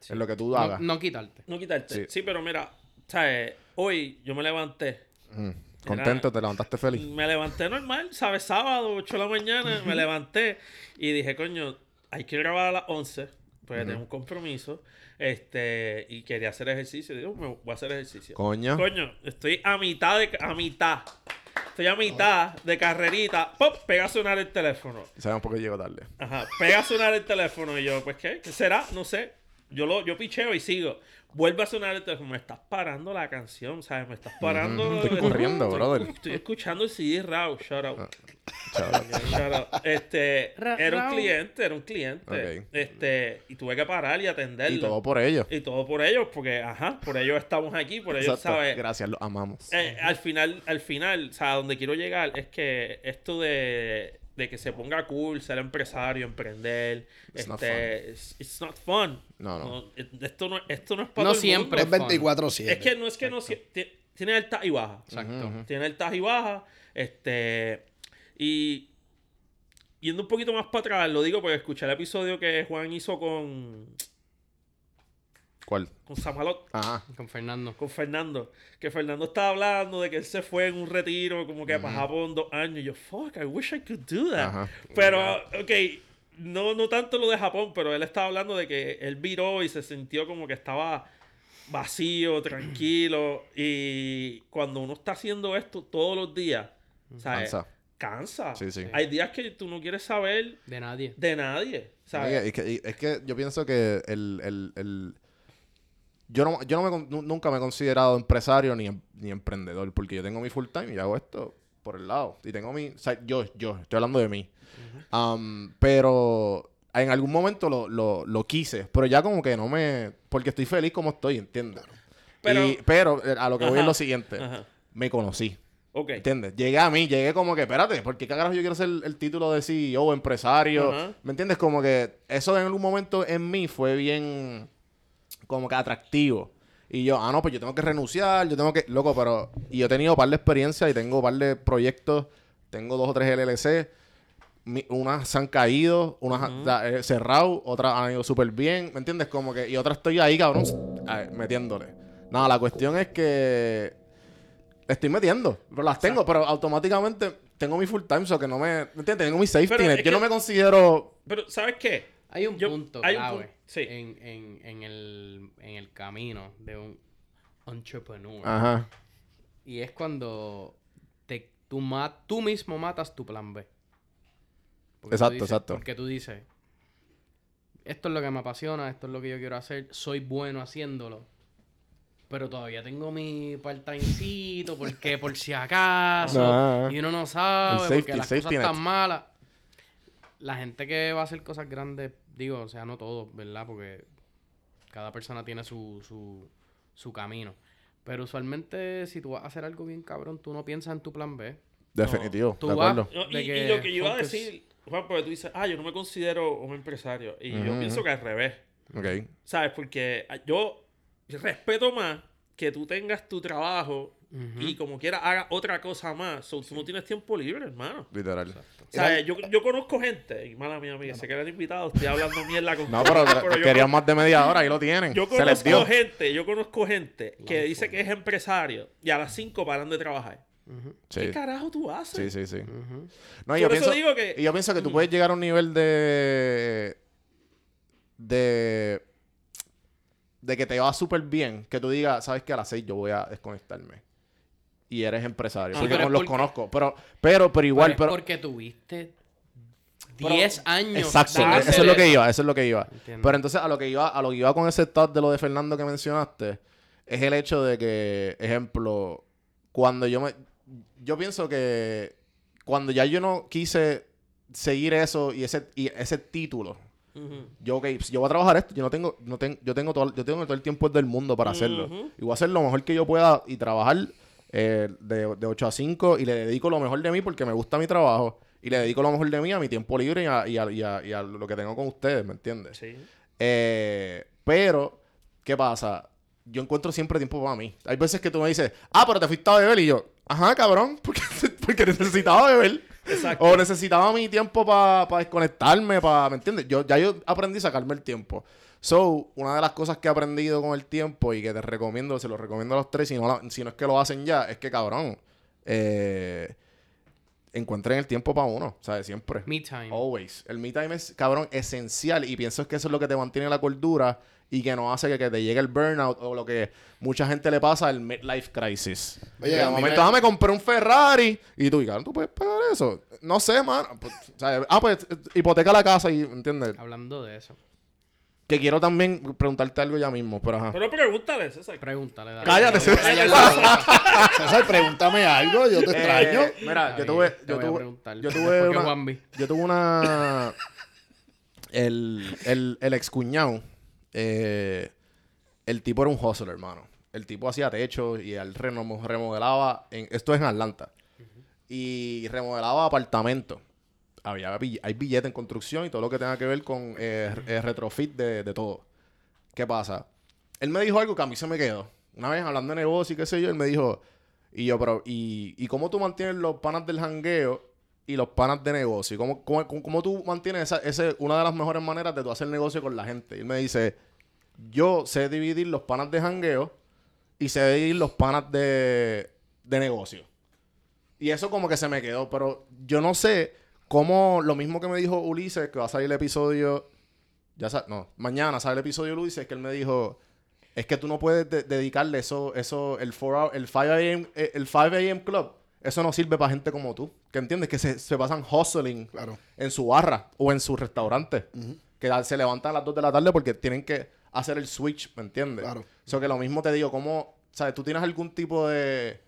en lo que tú No, hagas. no quitarte. No quitarte. Sí. Sí. pero mira, ¿sabes? Hoy yo me levanté. Ujú. Contento, te levantaste feliz. Me levanté normal, ¿sabes? Sábado, 8 de la mañana, me levanté y dije, coño, hay que grabar a las 11, pues tengo un compromiso. Este, y quería hacer ejercicio. Digo, me voy a hacer ejercicio. Coño. Coño, estoy a mitad de a mitad. Estoy a mitad de carrerita. ¡Pop! Pega a sonar el teléfono. Sabemos por qué llego tarde. Ajá, pega a sonar el teléfono y yo, pues ¿qué? ¿Qué será? No sé. Yo lo, yo picheo y sigo. Vuelve a sonar el teléfono. Me estás parando la canción, ¿sabes? Me estás parando. Estoy corriendo, Estoy- brother. Estoy escuchando el CD Raw. Shout out. Chaval. Shout out. Este, Ra- era un cliente, era un cliente. Este, y tuve que parar y atenderlo. Y todo por ello. Y todo por ellos, porque, ajá, por ellos estamos aquí, por ellos, Exacto. ¿sabes? Gracias, lo amamos. Eh, al final, al final, o sea, donde quiero llegar es que esto de, de que se ponga cool, ser empresario, emprender, It's not este, it's, it's not fun. No, no. eh, esto no, esto no es para No todo el siempre. mundo. Es 24-7. Es que no es que no tiene altas y bajas. Exacto. Tiene altas y bajas. Este. Y. Yendo un poquito más para atrás, lo digo porque escuché el episodio que Juan hizo con. ¿Cuál? con Samalot, Ajá. Con Fernando. con Fernando. Que Fernando estaba hablando de que él se fue en un retiro como que para Japón dos años. Y yo, fuck, I wish I could do that. Ajá. Pero, ok, no, no tanto lo de Japón, pero él estaba hablando de que él viró y se sintió como que estaba vacío, tranquilo. Y cuando uno está haciendo esto todos los días, ¿sabes? Cansa. Cansa. Sí, sí. Hay días que tú no quieres saber De nadie. de nadie, ¿sabes? Es que, es que yo pienso que el... el, el- yo no, yo no me, nunca me he considerado empresario ni, em- ni emprendedor, porque yo tengo mi full time y hago esto por el lado. Y tengo mi... o sea, yo, yo, estoy hablando de mí. Um, pero en algún momento lo, lo, lo quise, pero ya como que no me... Porque estoy feliz como estoy, ¿entiendes? Pero- Y- pero eh, a lo que voy es lo siguiente. Ajá. Me conocí. Ok. ¿Entiendes? Llegué a mí, llegué como que, espérate, ¿por qué carajo yo quiero ser el título de CEO, empresario? ¿Me entiendes? Como que eso en algún momento en mí fue bien, como que atractivo. Y yo, ah, no, pues yo tengo que renunciar, yo tengo que, loco, pero, y yo he tenido un par de experiencias y tengo un par de proyectos, tengo dos o tres LLC, mi- unas se han caído, unas han eh, cerrado, otras han ido súper bien, ¿me entiendes? Como que, y otras estoy ahí, cabrón, eh, metiéndole. Nada, la cuestión es que estoy metiendo, pero las tengo, pero automáticamente tengo mi full time, so que no me, ¿me entiendes? Tengo mi safety Pero net. Yo no me considero, Pero, ¿sabes qué? Hay un Yo- punto hay un punto, sí. en, en, en, el, en el camino de un entrepreneur. ajá, Y es cuando te, tú, ma- tú mismo matas tu plan B. Porque Exacto, dices- exacto. Porque tú dices, esto es lo que me apasiona, esto es lo que yo quiero hacer, soy bueno haciéndolo. Pero todavía tengo mi part-timecito porque por si acaso. Nah. Y uno no sabe safety- porque las cosas están malas. La gente que va a hacer cosas grandes, digo, o sea, no todos, ¿verdad? Porque cada persona tiene su, su, su camino. Pero usualmente, si tú vas a hacer algo bien cabrón, tú no piensas en tu plan B. definitivo, Tú de vas- acuerdo. No, y, De y que lo que yo iba a decir, Juan, porque tú dices, ah, yo no me considero un empresario. Y yo pienso que al revés. Ok, ¿Sabes? Porque ah, yo respeto más que tú tengas tu trabajo y como quieras hagas otra cosa más. So, Tú no tienes tiempo libre, hermano. literal. ¿Sabes? Yo, yo conozco gente, y mala mía, amiga, sé que eran invitados, estoy hablando mierda con No, pero, querían más de media hora, ahí lo tienen. Yo Se les dio. conozco gente, yo conozco gente que dice que es empresario y a las 5 paran de trabajar. Sí, ¿Qué carajo tú haces? sí, sí, sí. No, y yo pienso, digo que- y yo pienso que tú puedes llegar a un nivel de. de. de que te va súper bien, que tú digas, sabes que a las 6 yo voy a desconectarme. Y eres empresario. Sí, porque no los porque- conozco. Pero, pero, pero igual, Pero porque tuviste Pero- 10 años. Exacto, dando eso es lo que iba, eso es lo que iba. Entiendo. Pero entonces a lo que iba, a lo que iba con ese thought de lo de Fernando que mencionaste, es el hecho de que, ejemplo, cuando yo me yo pienso que cuando ya yo no quise seguir eso y ese y ese título, yo ok, pues, yo voy a trabajar esto, yo no tengo no tengo yo tengo todo yo tengo todo el tiempo del mundo para hacerlo. Y voy a hacer lo mejor que yo pueda y trabajar eh, de, de 8 a 5 y le dedico lo mejor de mí porque me gusta mi trabajo y le dedico lo mejor de mí a mi tiempo libre y a, y a- y a- y a lo que tengo con ustedes, ¿me entiendes? Sí. Eh, pero, ¿qué pasa? Yo encuentro siempre tiempo para mí. Hay veces que tú me dices, ah, pero te fuiste a beber y yo, ajá, cabrón, porque, porque necesitaba beber. Exacto. O necesitaba mi tiempo para desconectarme, para, ¿me entiendes? Yo, ya yo aprendí a sacarme el tiempo. So, una de las cosas que he aprendido con el tiempo y que te recomiendo, se lo recomiendo a los tres, si no, la- si no es que lo hacen ya, es que, cabrón, eh, encuentren el tiempo para uno, ¿sabes? Siempre. Me time. Always. El me time es, cabrón, esencial. Y pienso que eso es lo que te mantiene la cordura y que no hace que, que te llegue el burnout o lo que mucha gente le pasa, el midlife crisis. Oye, de momento, me- ah, me compré un Ferrari. Y tú, y, cabrón, ¿tú puedes pagar eso? No sé, mano. Pues. Ah, pues, hipoteca la casa y, ¿entiendes? Hablando de eso. Que quiero también preguntarte algo ya mismo, pero ajá. Pero pregúntale, César. Pregúntale. dale. Cállate, César. César, pregúntame algo, yo te extraño. Eh, mira, Está yo tuve, te yo voy a tuve, preguntar. yo tuve ¿Por qué una, Juanvi? yo tuve una, el, el, el ex cuñado, eh, el tipo era un hustler, hermano. El tipo hacía techo y él remo- remodelaba, en, esto es en Atlanta, y remodelaba apartamentos. Había, hay billetes en construcción y todo lo que tenga que ver con eh, eh, retrofit de, de todo. ¿Qué pasa? Él me dijo algo que a mí se me quedó. Una vez hablando de negocio y qué sé yo, él me dijo, y yo, pero, ¿y, y cómo tú mantienes los panas del jangueo y los panas de negocio? ¿Y ¿Cómo, cómo, cómo- tú mantienes esa, ese, una de las mejores maneras de tú hacer negocio con la gente? Y me dice, yo sé dividir los panas de jangueo y sé dividir los panas de, de negocio. Y eso como que se me quedó, pero yo no sé cómo, lo mismo que me dijo Ulises, que va a salir el episodio, ya sa- no, mañana sale el episodio de Ulises, que él me dijo, es que tú no puedes de- dedicarle eso, eso, el 4 hour- el 5 a.m., eh, el 5 a.m. club, eso no sirve para gente como tú, que entiendes que se, se pasan hustling Claro. en su barra o en su restaurante, que se levantan a las 2 de la tarde porque tienen que hacer el switch, ¿me entiendes? Claro. Eso que lo mismo te digo, ¿cómo, sabes, tú tienes algún tipo de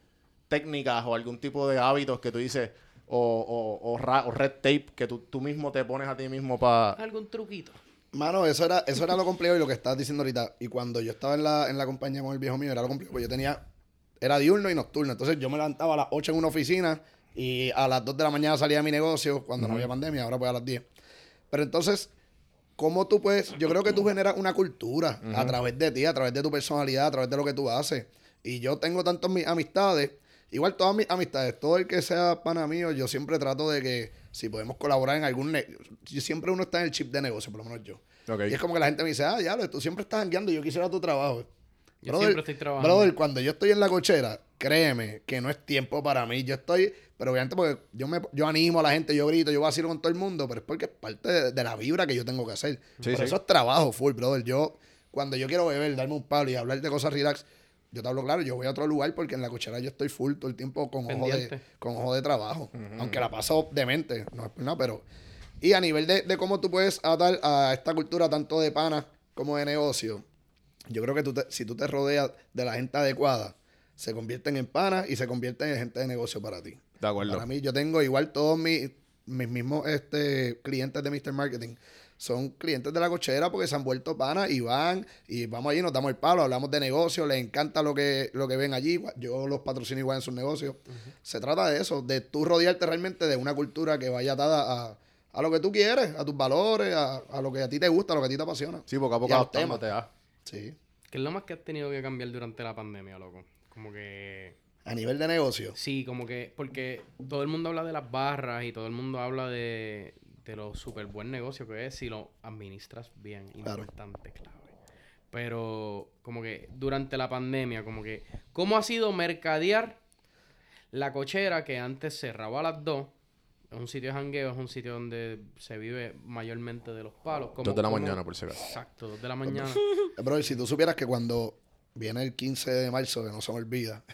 técnicas o algún tipo de hábitos que tú dices, o, o, o, ra- o red tape que tú, tú mismo te pones a ti mismo para... ¿Algún truquito? Mano, eso era, eso era lo complejo y lo que estabas diciendo ahorita. Y cuando yo estaba en la, en la compañía con el viejo mío, era lo complejo. Pues yo tenía, era diurno y nocturno. Entonces yo me levantaba a las 8 en una oficina y a las 2 de la mañana salía a mi negocio cuando no había pandemia, ahora pues a las 10. Pero entonces, ¿cómo tú puedes? Yo creo que tú generas una cultura a través de ti, a través de tu personalidad, a través de lo que tú haces. Y yo tengo tantas mis amistades, igual todas mis amistades, todo el que sea pana mío, yo siempre trato de que si podemos colaborar en algún... ne- yo siempre uno está en el chip de negocio, por lo menos yo. Y es como que la gente me dice, ah, ya, tú siempre estás jangueando, yo quisiera tu trabajo. Yo siempre estoy trabajando. Brother, cuando yo estoy en la cochera, créeme que no es tiempo para mí. Yo estoy, pero obviamente porque yo me yo animo a la gente, yo grito, yo vacilo con todo el mundo, pero es porque es parte de, de la vibra que yo tengo que hacer. Sí, Por sí. eso es trabajo full, brother. Yo, cuando yo quiero beber, darme un palo y hablar de cosas relax, yo te hablo claro, yo voy a otro lugar porque en la cochera yo estoy full todo el tiempo con ojo de, con ojo de trabajo. Aunque la paso demente, no es por nada, pero. Y a nivel de, de cómo tú puedes atar a esta cultura tanto de pana como de negocio, yo creo que tú te- si tú te rodeas de la gente adecuada, se convierten en panas y se convierten en gente de negocio para ti. De acuerdo. Para mí, yo tengo igual todos mis, mis mismos este, clientes de Mr. Marketing. Son clientes de la cochera porque se han vuelto panas y van y vamos allí, nos damos el palo, hablamos de negocio, les encanta lo que, lo que ven allí. Yo los patrocino igual en sus negocios. Se trata de eso, de tú rodearte realmente de una cultura que vaya atada a, a lo que tú quieres, a tus valores, a, a lo que a ti te gusta, a lo que a ti te apasiona. Sí, poco a poco adaptándote a... Sí. ¿Qué es lo más que has tenido que cambiar durante la pandemia, loco? Como que... A nivel de negocio. Sí, como que... Porque todo el mundo habla de las barras y todo el mundo habla de, de lo súper buen negocio que es si lo administras bien. Claro. Importante, clave. Pero como que durante la pandemia, como que... ¿Cómo ha sido mercadear la cochera que antes cerraba a las 2? Es un sitio de jangueo, es un sitio donde se vive mayormente de los palos. ¿Cómo- Dos de la mañana, por si acaso. Exacto, dos de la mañana. Bro, si tú supieras que cuando viene el 15 de marzo, que no se me olvida,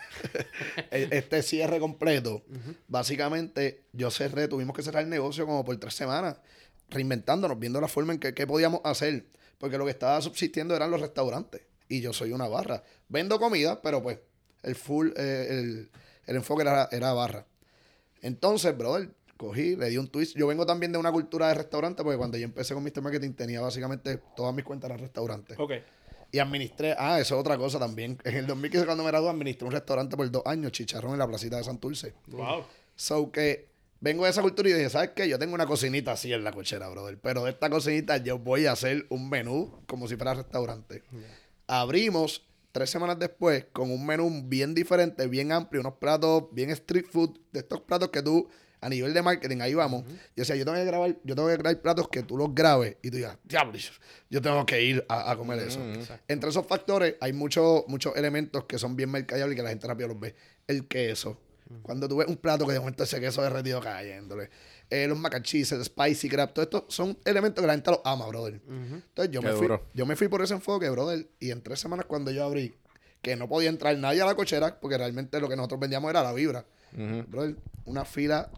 e- este cierre completo, básicamente yo cerré, tuvimos que cerrar el negocio como por tres semanas, reinventándonos, viendo la forma en que, que podíamos hacer, porque lo que estaba subsistiendo eran los restaurantes, y yo soy una barra. Vendo comida, pero pues el full, eh, el, el enfoque era, era barra. Entonces, brother, cogí, le di un twist. Yo vengo también de una cultura de restaurante, porque cuando yo empecé con Mr. Marketing tenía básicamente todas mis cuentas en restaurantes. Ok. Y administré, ah, eso es otra cosa también. En el 2015 cuando me gradué administré un restaurante por dos años, Chicharrón en la placita de Santurce. Wow. So que vengo de esa cultura y dije, ¿sabes qué? Yo tengo una cocinita así en la cochera, brother. Pero de esta cocinita yo voy a hacer un menú como si fuera restaurante. Abrimos tres semanas después con un menú bien diferente, bien amplio, unos platos bien street food, de estos platos que tú, a nivel de marketing, ahí vamos. Yo decía, yo tengo que grabar, yo tengo que grabar platos que tú los grabes y tú digas, diablo, yo tengo que ir a, a comer eso. Entre esos factores hay muchos muchos elementos que son bien mercadeables y que la gente rápido los ve. El queso. Cuando tú ves un plato que de momento ese queso derretido cayéndole. Eh, los mac and cheese, el spicy crab, todo esto son elementos que la gente los ama, brother. Entonces yo Qué me, fui, duro. yo me fui por ese enfoque, brother. Y en tres semanas cuando yo abrí, que no podía entrar nadie a la cochera, porque realmente lo que nosotros vendíamos era la vibra. Brother, una fila.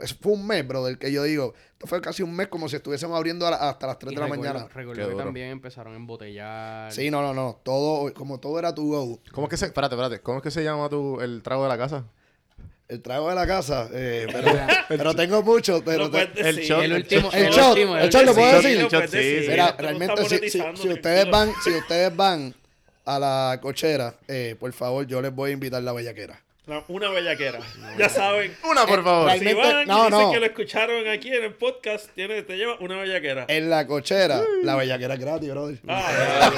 Pues fue un mes, brother, que yo digo. Esto fue casi un mes como si estuviésemos abriendo la- hasta las 3 Y de la mañana. Recuerdo que también empezaron a embotellar. Sí, no, no, no. Todo, como todo era tu go. ¿Cómo es que se... Espérate, espérate. ¿Cómo es que se llama tu, el trago de la casa? El trago de la casa, eh, pero, pero tengo mucho, pero No te- el shot- El último, El el, shot, último, el shot lo puedo decir. Sí. Mira, realmente si, si- monetizando, si ustedes van, si ustedes van a la cochera, eh, por favor, yo les voy a invitar la bellaquera. No, una bellaquera. Ya saben. Una, por favor. real- Si van no, y dicen no. que lo escucharon aquí en el podcast, tiene, te lleva una bellaquera. En la cochera, la bellaquera es gratis, brother. Ah,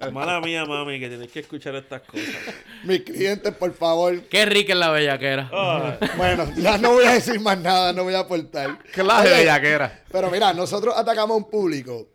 Mala mía, mami, que tienes que escuchar estas cosas. Mis clientes, por favor. Qué rica es la bellaquera. Ah, Bueno, ya no voy a decir más nada, no voy a aportar. Clase de bellaquera. Pero mira, nosotros atacamos a un público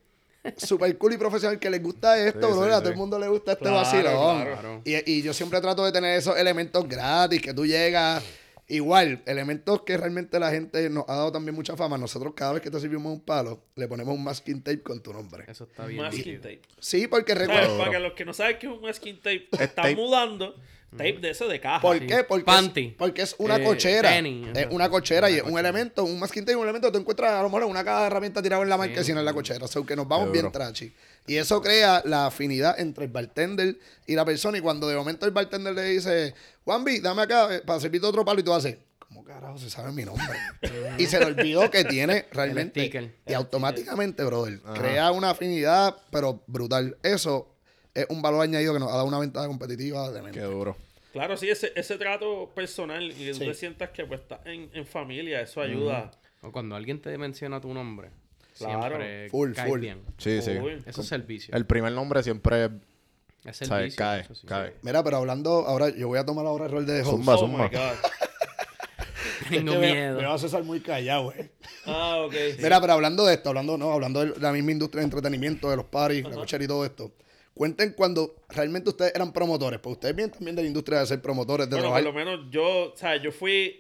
super cool y profesional que les gusta esto, Sí, bro. sí, a sí. todo el mundo le gusta este Claro, vacilón. claro. Y, y yo siempre trato de tener esos elementos gratis, que tú llegas. Igual, elementos que realmente la gente nos ha dado también mucha fama. Nosotros cada vez que te servimos un palo, le ponemos un masking tape con tu nombre. Eso está bien. Masking tape. Sí, porque recuerdo... Para que los que no saben qué es un masking tape, Es están mudando tape de eso de caja. ¿Por Sí. qué? Porque Panty. es, porque es una Eh, cochera. tenis, es ajá. una cochera y es un elemento, un masking tape, es un elemento que tú encuentras a lo mejor en una caja de herramientas tirado en la marquesina en la cochera. O sea, que nos vamos bien trachi. Y eso crea la afinidad entre el bartender y la persona. Y cuando de momento el bartender le dice, Juanvi, dame acá eh, para servirte otro palo, y tú haces, ¿cómo carajo se sabe mi nombre? y se le olvidó que tiene realmente. sticker. Y automáticamente, brother, crea una afinidad, pero brutal. Eso es un valor añadido que nos ha dado una ventaja competitiva de Qué duro. Claro, sí, ese, ese trato personal y que Sí. tú te sientas que pues estás en, en familia, eso ayuda. O cuando alguien te menciona tu nombre, Claro. siempre Full, cae full. bien. Sí, sí. Eso es servicio. El primer nombre siempre es ¿sabes? servicio. cae, eso sí. cae. Mira, pero hablando, ahora yo voy a tomar ahora el rol de host. Zumba, Oh zumba. my God. Tengo Es que me- miedo. Me vas a estar muy callado, eh. Ah, ok. Mira, pero hablando de esto, hablando, no, hablando de la misma industria de entretenimiento, de los parties, la cochera y todo esto. Cuenten cuando realmente ustedes eran promotores, porque ustedes vienen también de la industria de ser promotores, de Bueno, por trabajar. lo menos yo, o sea, yo fui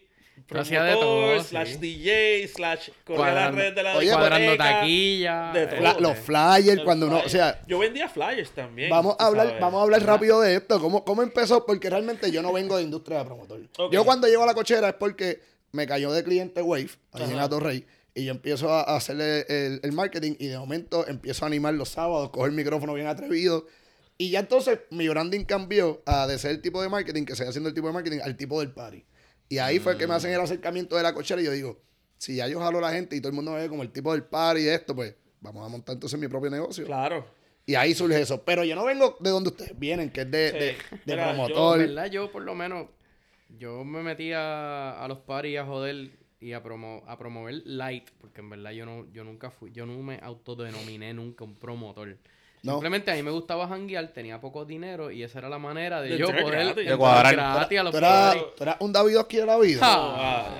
hacía de promotor, todo, slash sí. DJ, slash las Cuadrando, redes de la Oye, cuadrando taquilla. de eh, todo. La- los flyers, cuando uno, o sea, Yo vendía flyers también. Vamos a hablar, sabes. vamos a hablar rápido de esto. ¿Cómo, ¿Cómo empezó? Porque realmente yo no vengo de industria de promotor. Yo cuando llego a la cochera es porque me cayó de cliente Wave, ahí en. Atorrey, y yo empiezo a a hacerle el, el marketing y de momento empiezo a animar los sábados, coger el micrófono bien atrevido. Y ya entonces mi branding cambió a de ser el tipo de marketing que estoy haciendo el tipo de marketing al tipo del party. Y ahí fue que me hacen el acercamiento de la cochera y yo digo, si ya yo jalo a la gente y todo el mundo me ve como el tipo del party y esto, pues vamos a montar entonces mi propio negocio. Claro. Y ahí surge eso. Pero yo no vengo de donde ustedes vienen, que es de, Sí. de, de Mira, yo- promotor. En verdad, yo por lo menos, yo me metía a los parties a joder y a, promo, a promover light, porque en verdad yo no, yo nunca fui, yo no me autodenominé nunca un promotor. No. Simplemente a mí me gustaba janguear, tenía poco dinero y esa era la manera de, De yo poder. De cuadrar. gratis a los ¿Tú eras, parties. tú eras un Davidoski de la vida.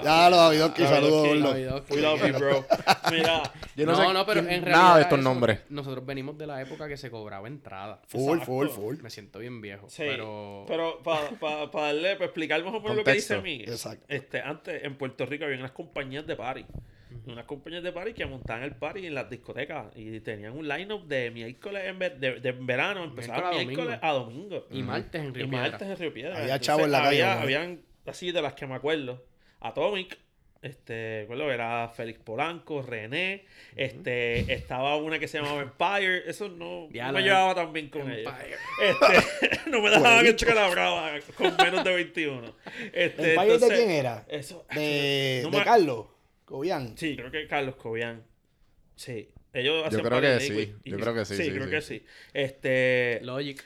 Ya, los saludos. Gordo. Davidoski. We love you, bro. Mira, Yo no, no no, sé pero en nada realidad de estos eso- nombres. Nosotros venimos de la época que se cobraba entrada. Full, Exacto. full, full. Me siento bien viejo, Sí, pero... pero para darle, para explicar más o menos lo que dice mí. Exacto. Este, antes en Puerto Rico había unas compañías de party. Unas compañías de party que montaban el party en las discotecas y tenían un line-up de miércoles en, ve- de, de verano, empezaba Miércoles a miércoles a domingo. Y martes en Río Y Piedra. martes en Río Piedra. Había chavos en la calle, había- ¿no? Habían así de las que me acuerdo. Atomic, este, recuerdo, era Félix Polanco, René, este, estaba una que se llamaba Empire, eso no, me llevaba tan bien con ella. Empire. Este, no me dejaban entrar a la brava con menos de 21. Este, ¿El país de quién era? Eso, De, no de me- Carlos. Cobian. Sí, creo que Carlos Cobian. Sí. Ellos hacen creo varios que sí, yo creo que sí, Sí, sí, creo sí. que sí. Este, Logic.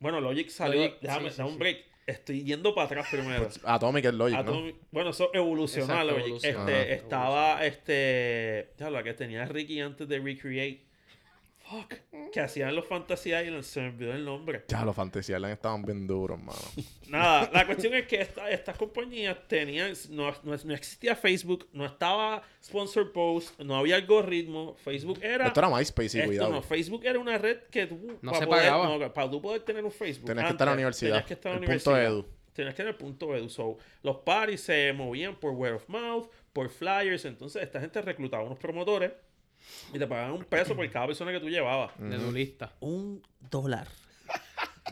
bueno, Logic salió. Logic, déjame, sí, sí, dame un sí. break. Estoy yendo para atrás primero. Atomic es Logic, ¿no? Atomic- Bueno, eso evolucionó Exacto, Logic. evolucionó. Este, Ajá. estaba este. Ya la que tenía Ricky antes de Recreate. Fuck. Que hacían los Fantasy Islands. Se me olvidó el nombre. Ya, los Fantasy Island estaban bien duros, mano. Nada, la cuestión es que esta- estas compañías tenían, no, no- no existía Facebook, no estaba Sponsor Post, no había algoritmo, Facebook era... Esto era MySpace y esto cuidado. no, Facebook era una red que tú... No para se poder- pagaba. no, para tú poder tener un Facebook. Tenías que estar en la universidad, Tenías que estar en la el punto edu. Tenías que estar en el punto edu. So, los parties se movían por word of mouth, por flyers. Entonces, esta gente reclutaba unos promotores y te pagaban un peso por cada persona que tú llevabas. De tu lista. Un dólar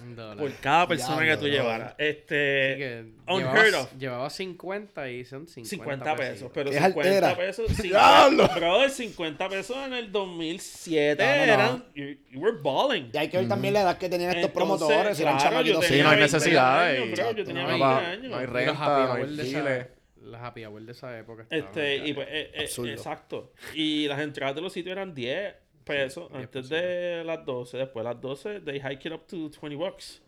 Un dólar. por cada persona Diablo, que tú llevaras. Este... que unheard llevaba, of. llevaba 50 y son 50, 50 pesos, pesitos. pero ¿Qué 50 altera? pesos. 50, ¡Diablo! brother, 50 pesos en el 2007 No, no, no. eran. You, you were balling. Y hay que ver también la edad que tenían estos Entonces, promotores. Si eran claro, yo chamaquitos. Sí, tenía no hay 20 necesidad. años, bro, yo tenía no, 20 va- años. No hay renta, no hay esa, las happy hour de esa época. Este, y pues, eh, eh, exacto. Y las entradas de los sitios eran 10 pesos 10 antes de las 12. Después de las 12, they hike it up to 20 bucks.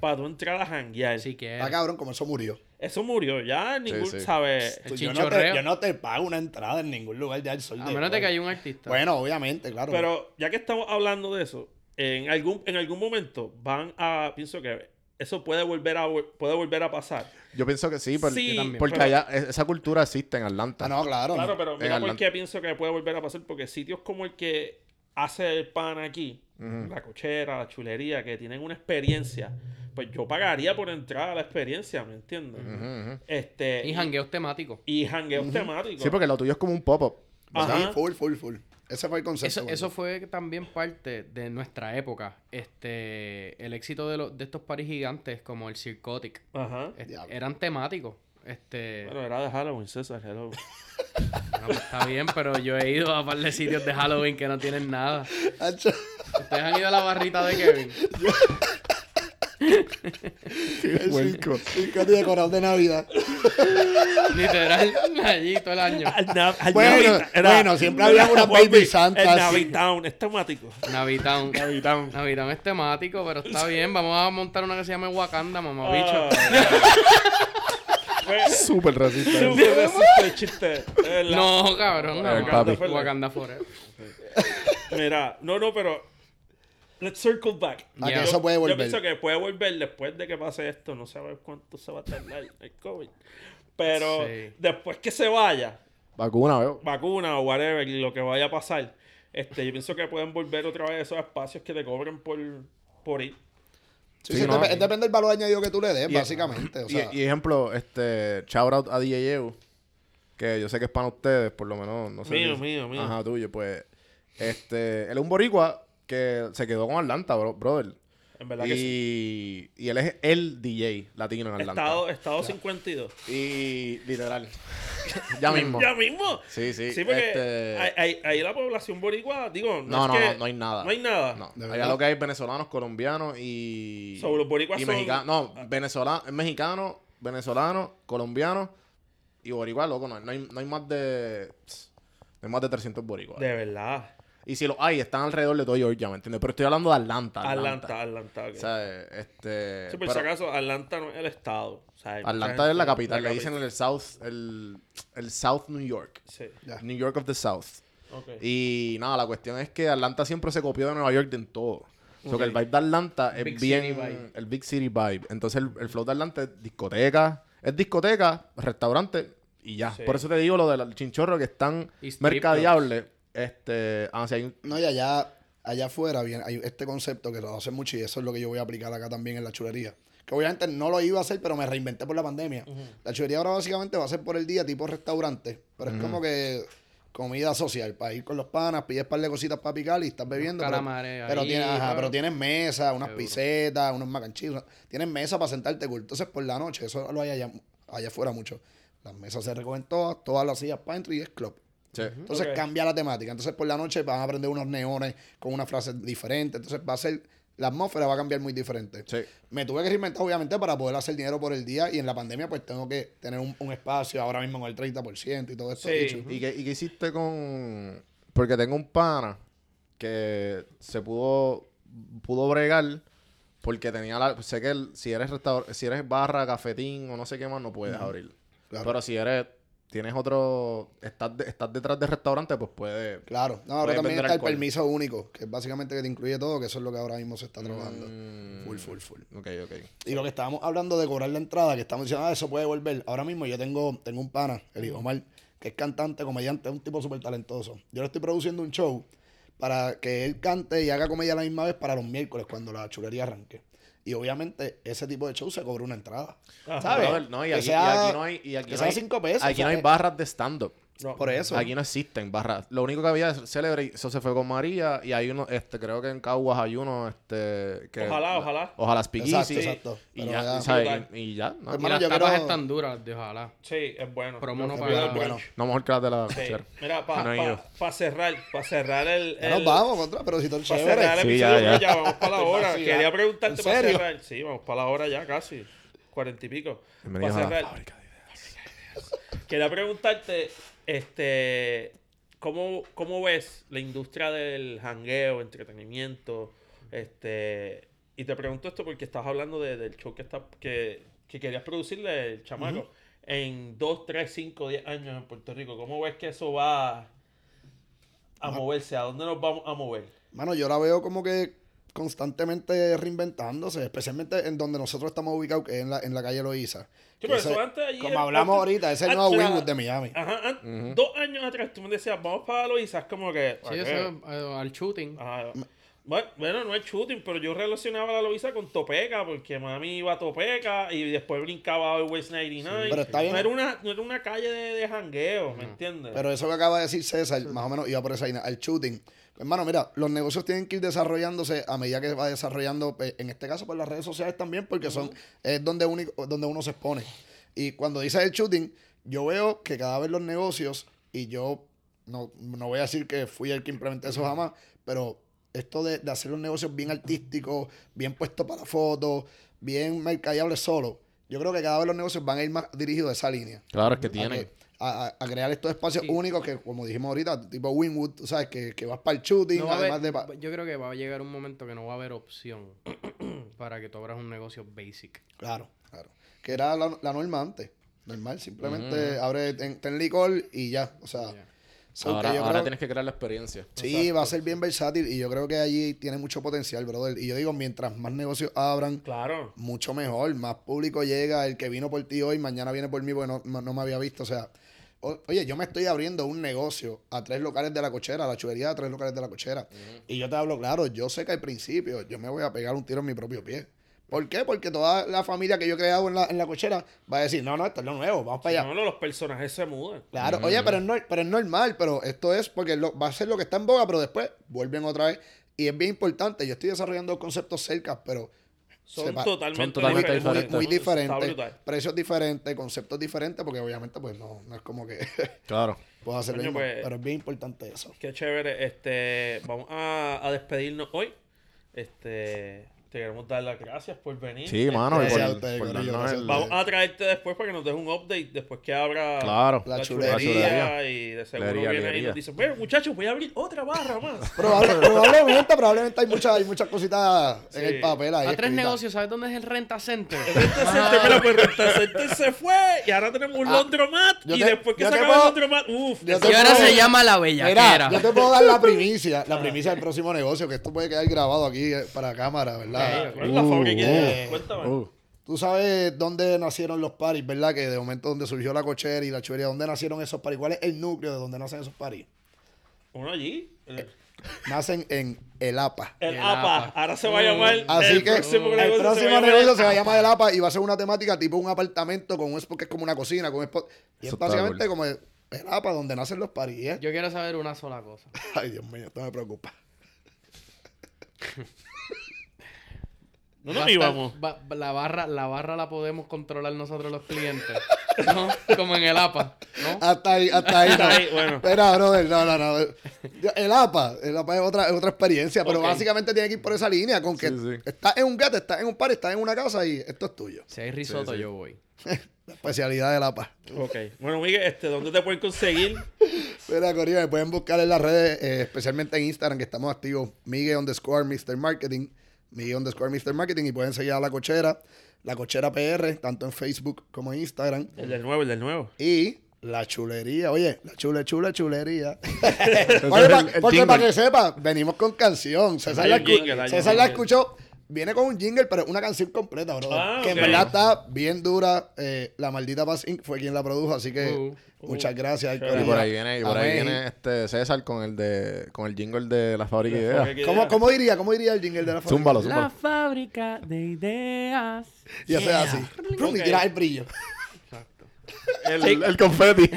Para tú entrar a janguear. Así que Está cabrón como eso murió. Eso murió ya. Ningún, sí. ¿sabe? El Yo no, te, chinchorreo. yo no te pago una entrada en ningún lugar ya el sol a de menos de que haya un artista. Bueno, obviamente, claro. Pero ya que estamos hablando de eso, en algún, en algún momento van a. Pienso que eso puede volver a, puede volver a pasar. Yo pienso que sí, también. porque pero- allá e- esa cultura existe en Atlanta. Ah, no, claro. Claro, pero En mira por Atlanta. qué pienso que puede volver a pasar. Porque sitios como el que hace el pan aquí, la cochera, la chulería, que tienen una experiencia, pues yo pagaría por entrar a la experiencia, ¿me entiendes? Este, Y jangueos temáticos. y jangueos temáticos. Sí, porque lo tuyo es como un pop-up. Full, full, full. Ese fue el concepto. Eso, fue también parte de nuestra época. Este, el éxito de, los de estos paris gigantes como el Circotic Ajá. est- Diablo. eran temáticos. Este, Bueno, era de Halloween, César, hello. no, pues, está bien, pero yo he ido a un par de sitios de Halloween que no tienen nada. Ustedes han ido a la barrita de Kevin. El circo decorado de Navidad. Literal, allí todo el año. Al na- al Bueno, Navi- era- bueno, siempre había una Juanpi, Baby Santa, El. Navitown es temático. Navitown. Navitown. es temático, pero está bien. Vamos a montar una que se llame Wakanda, mamá bicho. Fue Súper racista. súper racista el chiste. de verdad. No, cabrón. Papi. Wakanda Forever. Mira, no, no, pero. Let's circle back. A que eso puede Yo pienso que puede volver después de que pase esto. No sabes cuánto se va a tardar el COVID. Pero Sí. después que se vaya, Vacuna, veo. vacuna o whatever, y lo que vaya a pasar, este, yo pienso que pueden volver otra vez esos espacios que te cobren por, por ir. Sí, Sí, sí, no. dep- depende del valor añadido que tú le des, Y- básicamente. O Y, sea, y ejemplo, este, shout out a DJ Evo, que yo sé que es para ustedes, por lo menos, no sé. Mío, si- mío, mío. Ajá, tuyo, pues, este, él es un boricua que se quedó con Atlanta, bro- brother. En verdad que sí. Y, y él es el DJ latino en Atlanta. Estado, estado 52. Y literal, ya mismo. Ya mismo. Sí, sí. Sí, porque este, ahí, ahí la población boricua, digo, no, No, es no, que- no, no hay nada. No hay nada. No, ¿De allá lo que hay es venezolanos, colombianos y. So, los boricuas y son- mexicanos. No, venezolano, es mexicano, venezolano, colombiano y boricua, loco. No, no hay, no hay más de. No hay más de 300 boricuas. De verdad. Y si los hay, están alrededor de todo Georgia, ¿me entiendes? Pero estoy hablando de Atlanta. Atlanta, Atlanta. ok. O sea, este. sí, por pero si acaso, Atlanta no es el estado. O sea, Atlanta es la capital. la Le dicen capital. el South, el, el South New York. Sí. New York of the South. Ok. Y nada, la cuestión es que Atlanta siempre se copió de Nueva York en todo. O sea, que el vibe de Atlanta es Big bien... city vibe. El Big City Vibe. Entonces, el, el flow de Atlanta es discoteca. Es discoteca, restaurante y ya. Sí. Por eso te digo lo del chinchorro que están mercadeables. Este... Ah, hay un- No, y allá, allá afuera viene, hay este concepto que lo hace mucho y eso es lo que yo voy a aplicar acá también en la chulería. Que obviamente no lo iba a hacer, pero me reinventé por la pandemia. La chulería ahora básicamente va a ser por el día tipo restaurante, pero es como que comida social, para ir con los panas, pides un par de cositas para picar y estás bebiendo. Pero, calamares pero, ahí, tienes, ajá, claro. pero tienes mesa, unas Seguro. pisetas, unos mac and cheese, tienes mesa para sentarte cool. Entonces por la noche, eso lo hay allá, allá afuera mucho. Las mesas se recogen todas, todas las sillas para entrar y es club. Sí. Entonces Ok. cambia la temática. Entonces por la noche van a aprender unos neones con una frase diferente. Entonces va a ser, la atmósfera va a cambiar muy diferente. Sí. Me tuve que reinventar obviamente para poder hacer dinero por el día y en la pandemia pues tengo que tener un, un espacio ahora mismo en el 30% y todo esto. Sí. dicho. ¿Y qué, ¿Y qué hiciste con...? Porque tengo un pana que se pudo pudo bregar porque tenía la... Sé que el- si eres restaur- si eres barra, cafetín o no sé qué más, no puedes abrir. Claro. Pero si eres... Tienes otro... Estás, de- estás detrás del restaurante, pues puede... Claro, no, ahora también está el permiso único, que es básicamente que te incluye todo, que eso es lo que ahora mismo se está trabajando. Mm. Full, full, full. Ok, ok. Y lo que estábamos hablando de cobrar la entrada, que estamos diciendo, ah, eso puede volver. Ahora mismo yo tengo, tengo un pana, el hijo Omar, que es cantante, comediante, es un tipo súper talentoso. Yo le estoy produciendo un show para que él cante y haga comedia a la misma vez para los miércoles, cuando la chulería arranque. Y obviamente ese tipo de show se cobra una entrada. Ajá. ¿Sabes? No, y aquí, y sea- aquí no hay... Y aquí que no sea hay- cinco pesos, Aquí no hay barras de stand-up. No. Por eso. Aquí no existen barras. Lo único que había es Celebrate, eso se fue con María y hay uno, este, creo que en Caguas hay uno, este, que... Ojalá, ojalá. Ojalá Speak Exacto, exacto. Y Pero ya, ya- ¿sabes? Brutal. Y, y ya, ¿no? Pues, Y las tapas están duras, de ojalá. Sí, es bueno. Promo no el nada. Bueno. No mejor que las de la Sí. cochera. Mira, para No he ido. cerrar, para cerrar el, Ya nos el- vamos, contra, pero si todo Para chévere. cerrar el Sí, episodio, ya, ya. ya vamos para la hora. Quería preguntarte ¿En para cerrar. Sí, vamos para la hora ya casi. Cuarenta y pico. Para a la cerrar, fábrica de ideas. quería preguntarte, este, ¿cómo, ¿cómo ves la industria del jangueo, entretenimiento? Este, y te pregunto esto porque estás hablando de- del show que, está, que, que querías producirle el chamaco. En 2, 3, 5, 10 años en Puerto Rico, ¿cómo ves que eso va a moverse? ¿A dónde nos vamos a mover? Mano, yo la veo como que constantemente reinventándose, especialmente en donde nosotros estamos ubicados, que es en la, en la calle. Sí, allí como hablamos antes- ahorita, ese es el nuevo Wingwood de Miami. Ajá, an- dos años atrás tú me decías, vamos para Loiza, es como que... Sí, ¿para eso eh, al shooting. Ajá. Bueno, no es shooting, pero yo relacionaba la Loiza con Topeca, porque mami iba a Topeca y después brincaba a West 99. Pero está bien. No era una, no era una calle de, de jangueo, ¿me entiendes? Pero eso que acaba de decir César, más o menos iba por esa línea, al shooting. Hermano, mira, los negocios tienen que ir desarrollándose a medida que va desarrollando, pues, en este caso, por las redes sociales también, porque son es donde, único, donde uno se expone. Y cuando dice el shooting, yo veo que cada vez los negocios, y yo no, no voy a decir que fui el que implementé eso jamás, pero esto de, de hacer los negocios bien artísticos, bien puestos para fotos, bien mercadeables solo, yo creo que cada vez los negocios van a ir más dirigidos a esa línea Claro, es que a, tiene. que- a- a- crear estos espacios únicos que, como dijimos ahorita, tipo Winwood, tú sabes, que, que vas para el shooting, No haber- además de... pa- yo creo que va a llegar un momento que no va a haber opción para que tú abras un negocio basic. Claro, claro. Que era la, la norma antes. Normal, simplemente abre, ten, ten licor y ya. O sea, Ya. so que Ahora, yo ahora creo- tienes que crear la experiencia. sí, va a ser bien versátil y yo creo que allí tiene mucho potencial, brother. Y yo digo, mientras más negocios abran, Claro. mucho mejor, más público llega, el que vino por ti hoy, mañana viene por mí porque no, no- me había visto, o sea, oye, yo me estoy abriendo un negocio a tres locales de la cochera, a la chuvería a tres locales de la cochera, y yo te hablo claro, yo sé que al principio yo me voy a pegar un tiro en mi propio pie. ¿Por qué? Porque toda la familia que yo he creado en la, en la cochera va a decir, no, no, esto es lo nuevo, vamos para allá. No, no, los personajes se mudan. Claro, oye, pero es, nor- pero es normal, pero esto es porque lo- va a ser lo que está en boga, pero después vuelven otra vez. Y es bien importante, yo estoy desarrollando conceptos cerca, pero Son sepa- totalmente, son totalmente muy, diferentes. muy Está diferentes, precios diferentes, conceptos diferentes, porque obviamente pues no, no es como que Claro. puedo hacer Coño, mismo, pues- pero es bien importante eso. Qué chévere. Este, vamos a, a despedirnos hoy. Este, te queremos dar las gracias por venir. Sí, mano. por- darnos el- Vamos a traerte después para que nos des un update después que abra Claro. La la chulería. chulería y de seguro Chulería, viene ahí y nos dice, bueno muchachos, voy a abrir otra barra más. Probable- probablemente, probablemente hay muchas, hay muchas cositas en el papel ahí. A tres negocios, ¿sabes dónde es el Renta Center? Renta Center, mira, pues Renta Center se fue y ahora tenemos un Ah, laundromat yo y te- después que se acaba puedo- el laundromat, uff. y ahora puedo- se llama La Mira, Bellaquera. yo te puedo dar la primicia, la primicia del próximo negocio, que esto puede quedar grabado aquí eh, para cámara, ¿verdad? ¿Cuál es la que uh, Cuéntame. Uh, Tú sabes dónde nacieron los paris, ¿verdad? Que de momento donde surgió la cochera y la chuvería, ¿dónde nacieron esos paris? ¿Cuál es el núcleo de donde nacen esos paris? Uno allí. El, Nacen en el APA. el El APA. APA. Ahora se va a llamar. Así el que próximo el próximo se va a negocio llamar se va a llamar el APA y va a ser una temática tipo un apartamento con un spot que es como una cocina, con un spot. Y Eso es básicamente como el, el APA donde nacen los paris. ¿eh? Yo quiero saber una sola cosa. Ay, Dios mío, esto me preocupa. No nos íbamos. va- la, barra, la barra la podemos controlar nosotros los clientes. ¿no? Como en el APA. ¿no? Hasta ahí, hasta ahí. Hasta no. ahí, bueno. Espera, brother, no, no, no. El APA, el APA es otra, es otra experiencia, pero básicamente tiene que ir por esa línea, con que Sí, sí. estás en un gate, estás en un par, estás en una casa y esto es tuyo. Si hay risotto, Sí, sí. yo voy. La especialidad del APA. Ok. Bueno, Miguel, este, ¿dónde te pueden conseguir? Mira, Corillo, me pueden buscar en las redes, eh, especialmente en Instagram, que estamos activos, Miguel underscore Mr. Marketing, Miguel underscore Mr. Marketing, y pueden seguir a La Cochera, La Cochera PR, tanto en Facebook como en Instagram. El del nuevo, el del nuevo. Y la chulería, oye, la chule, chule, chulería. es Oye, pa- el- el porque para que sepa, venimos con canción. César, la, escu- César la escuchó, viene con un jingle, pero una canción completa, bro. Ah, que en ok. verdad está bien dura. Eh, la maldita Paz Inc. fue quien la produjo, así que Uh, muchas gracias. Y por ahí viene, y por ahí viene este César con el de con el jingle de la fábrica de ideas. ¿Cómo, ¿Cómo diría? ¿Cómo diría el jingle de la familia? Zúmbalo, La zúmbalo. fábrica de ideas. Y hace así. Prum, Y Ok. tiras el brillo. Exacto. El, El, el confeti.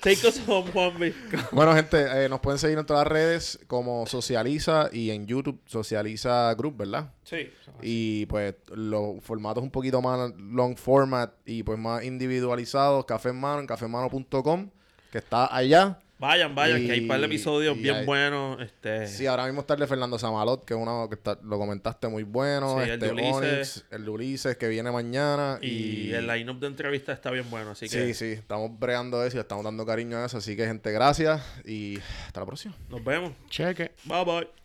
Take us home, Juanvi. Bueno, gente, eh, nos pueden seguir en todas las redes como Socializa y en YouTube Socializa Group, ¿verdad? Sí. Y pues los formatos un poquito más long format y pues más individualizados, Café en Mano, en cafemano.com, que está allá. Vayan, vayan, que hay un par de episodios bien hay- buenos. Este, Sí, ahora mismo está el de Fernando Samalot, que es uno que está- lo comentaste muy bueno. Sí, el este de Ulises. Onyx, el de Ulises, que viene mañana. y, Y, el line-up de entrevista está bien bueno, así Sí, que sí, estamos bregando eso y estamos dando cariño a eso. Así que, gente, gracias y hasta la próxima. nos vemos. Cheque. Bye bye.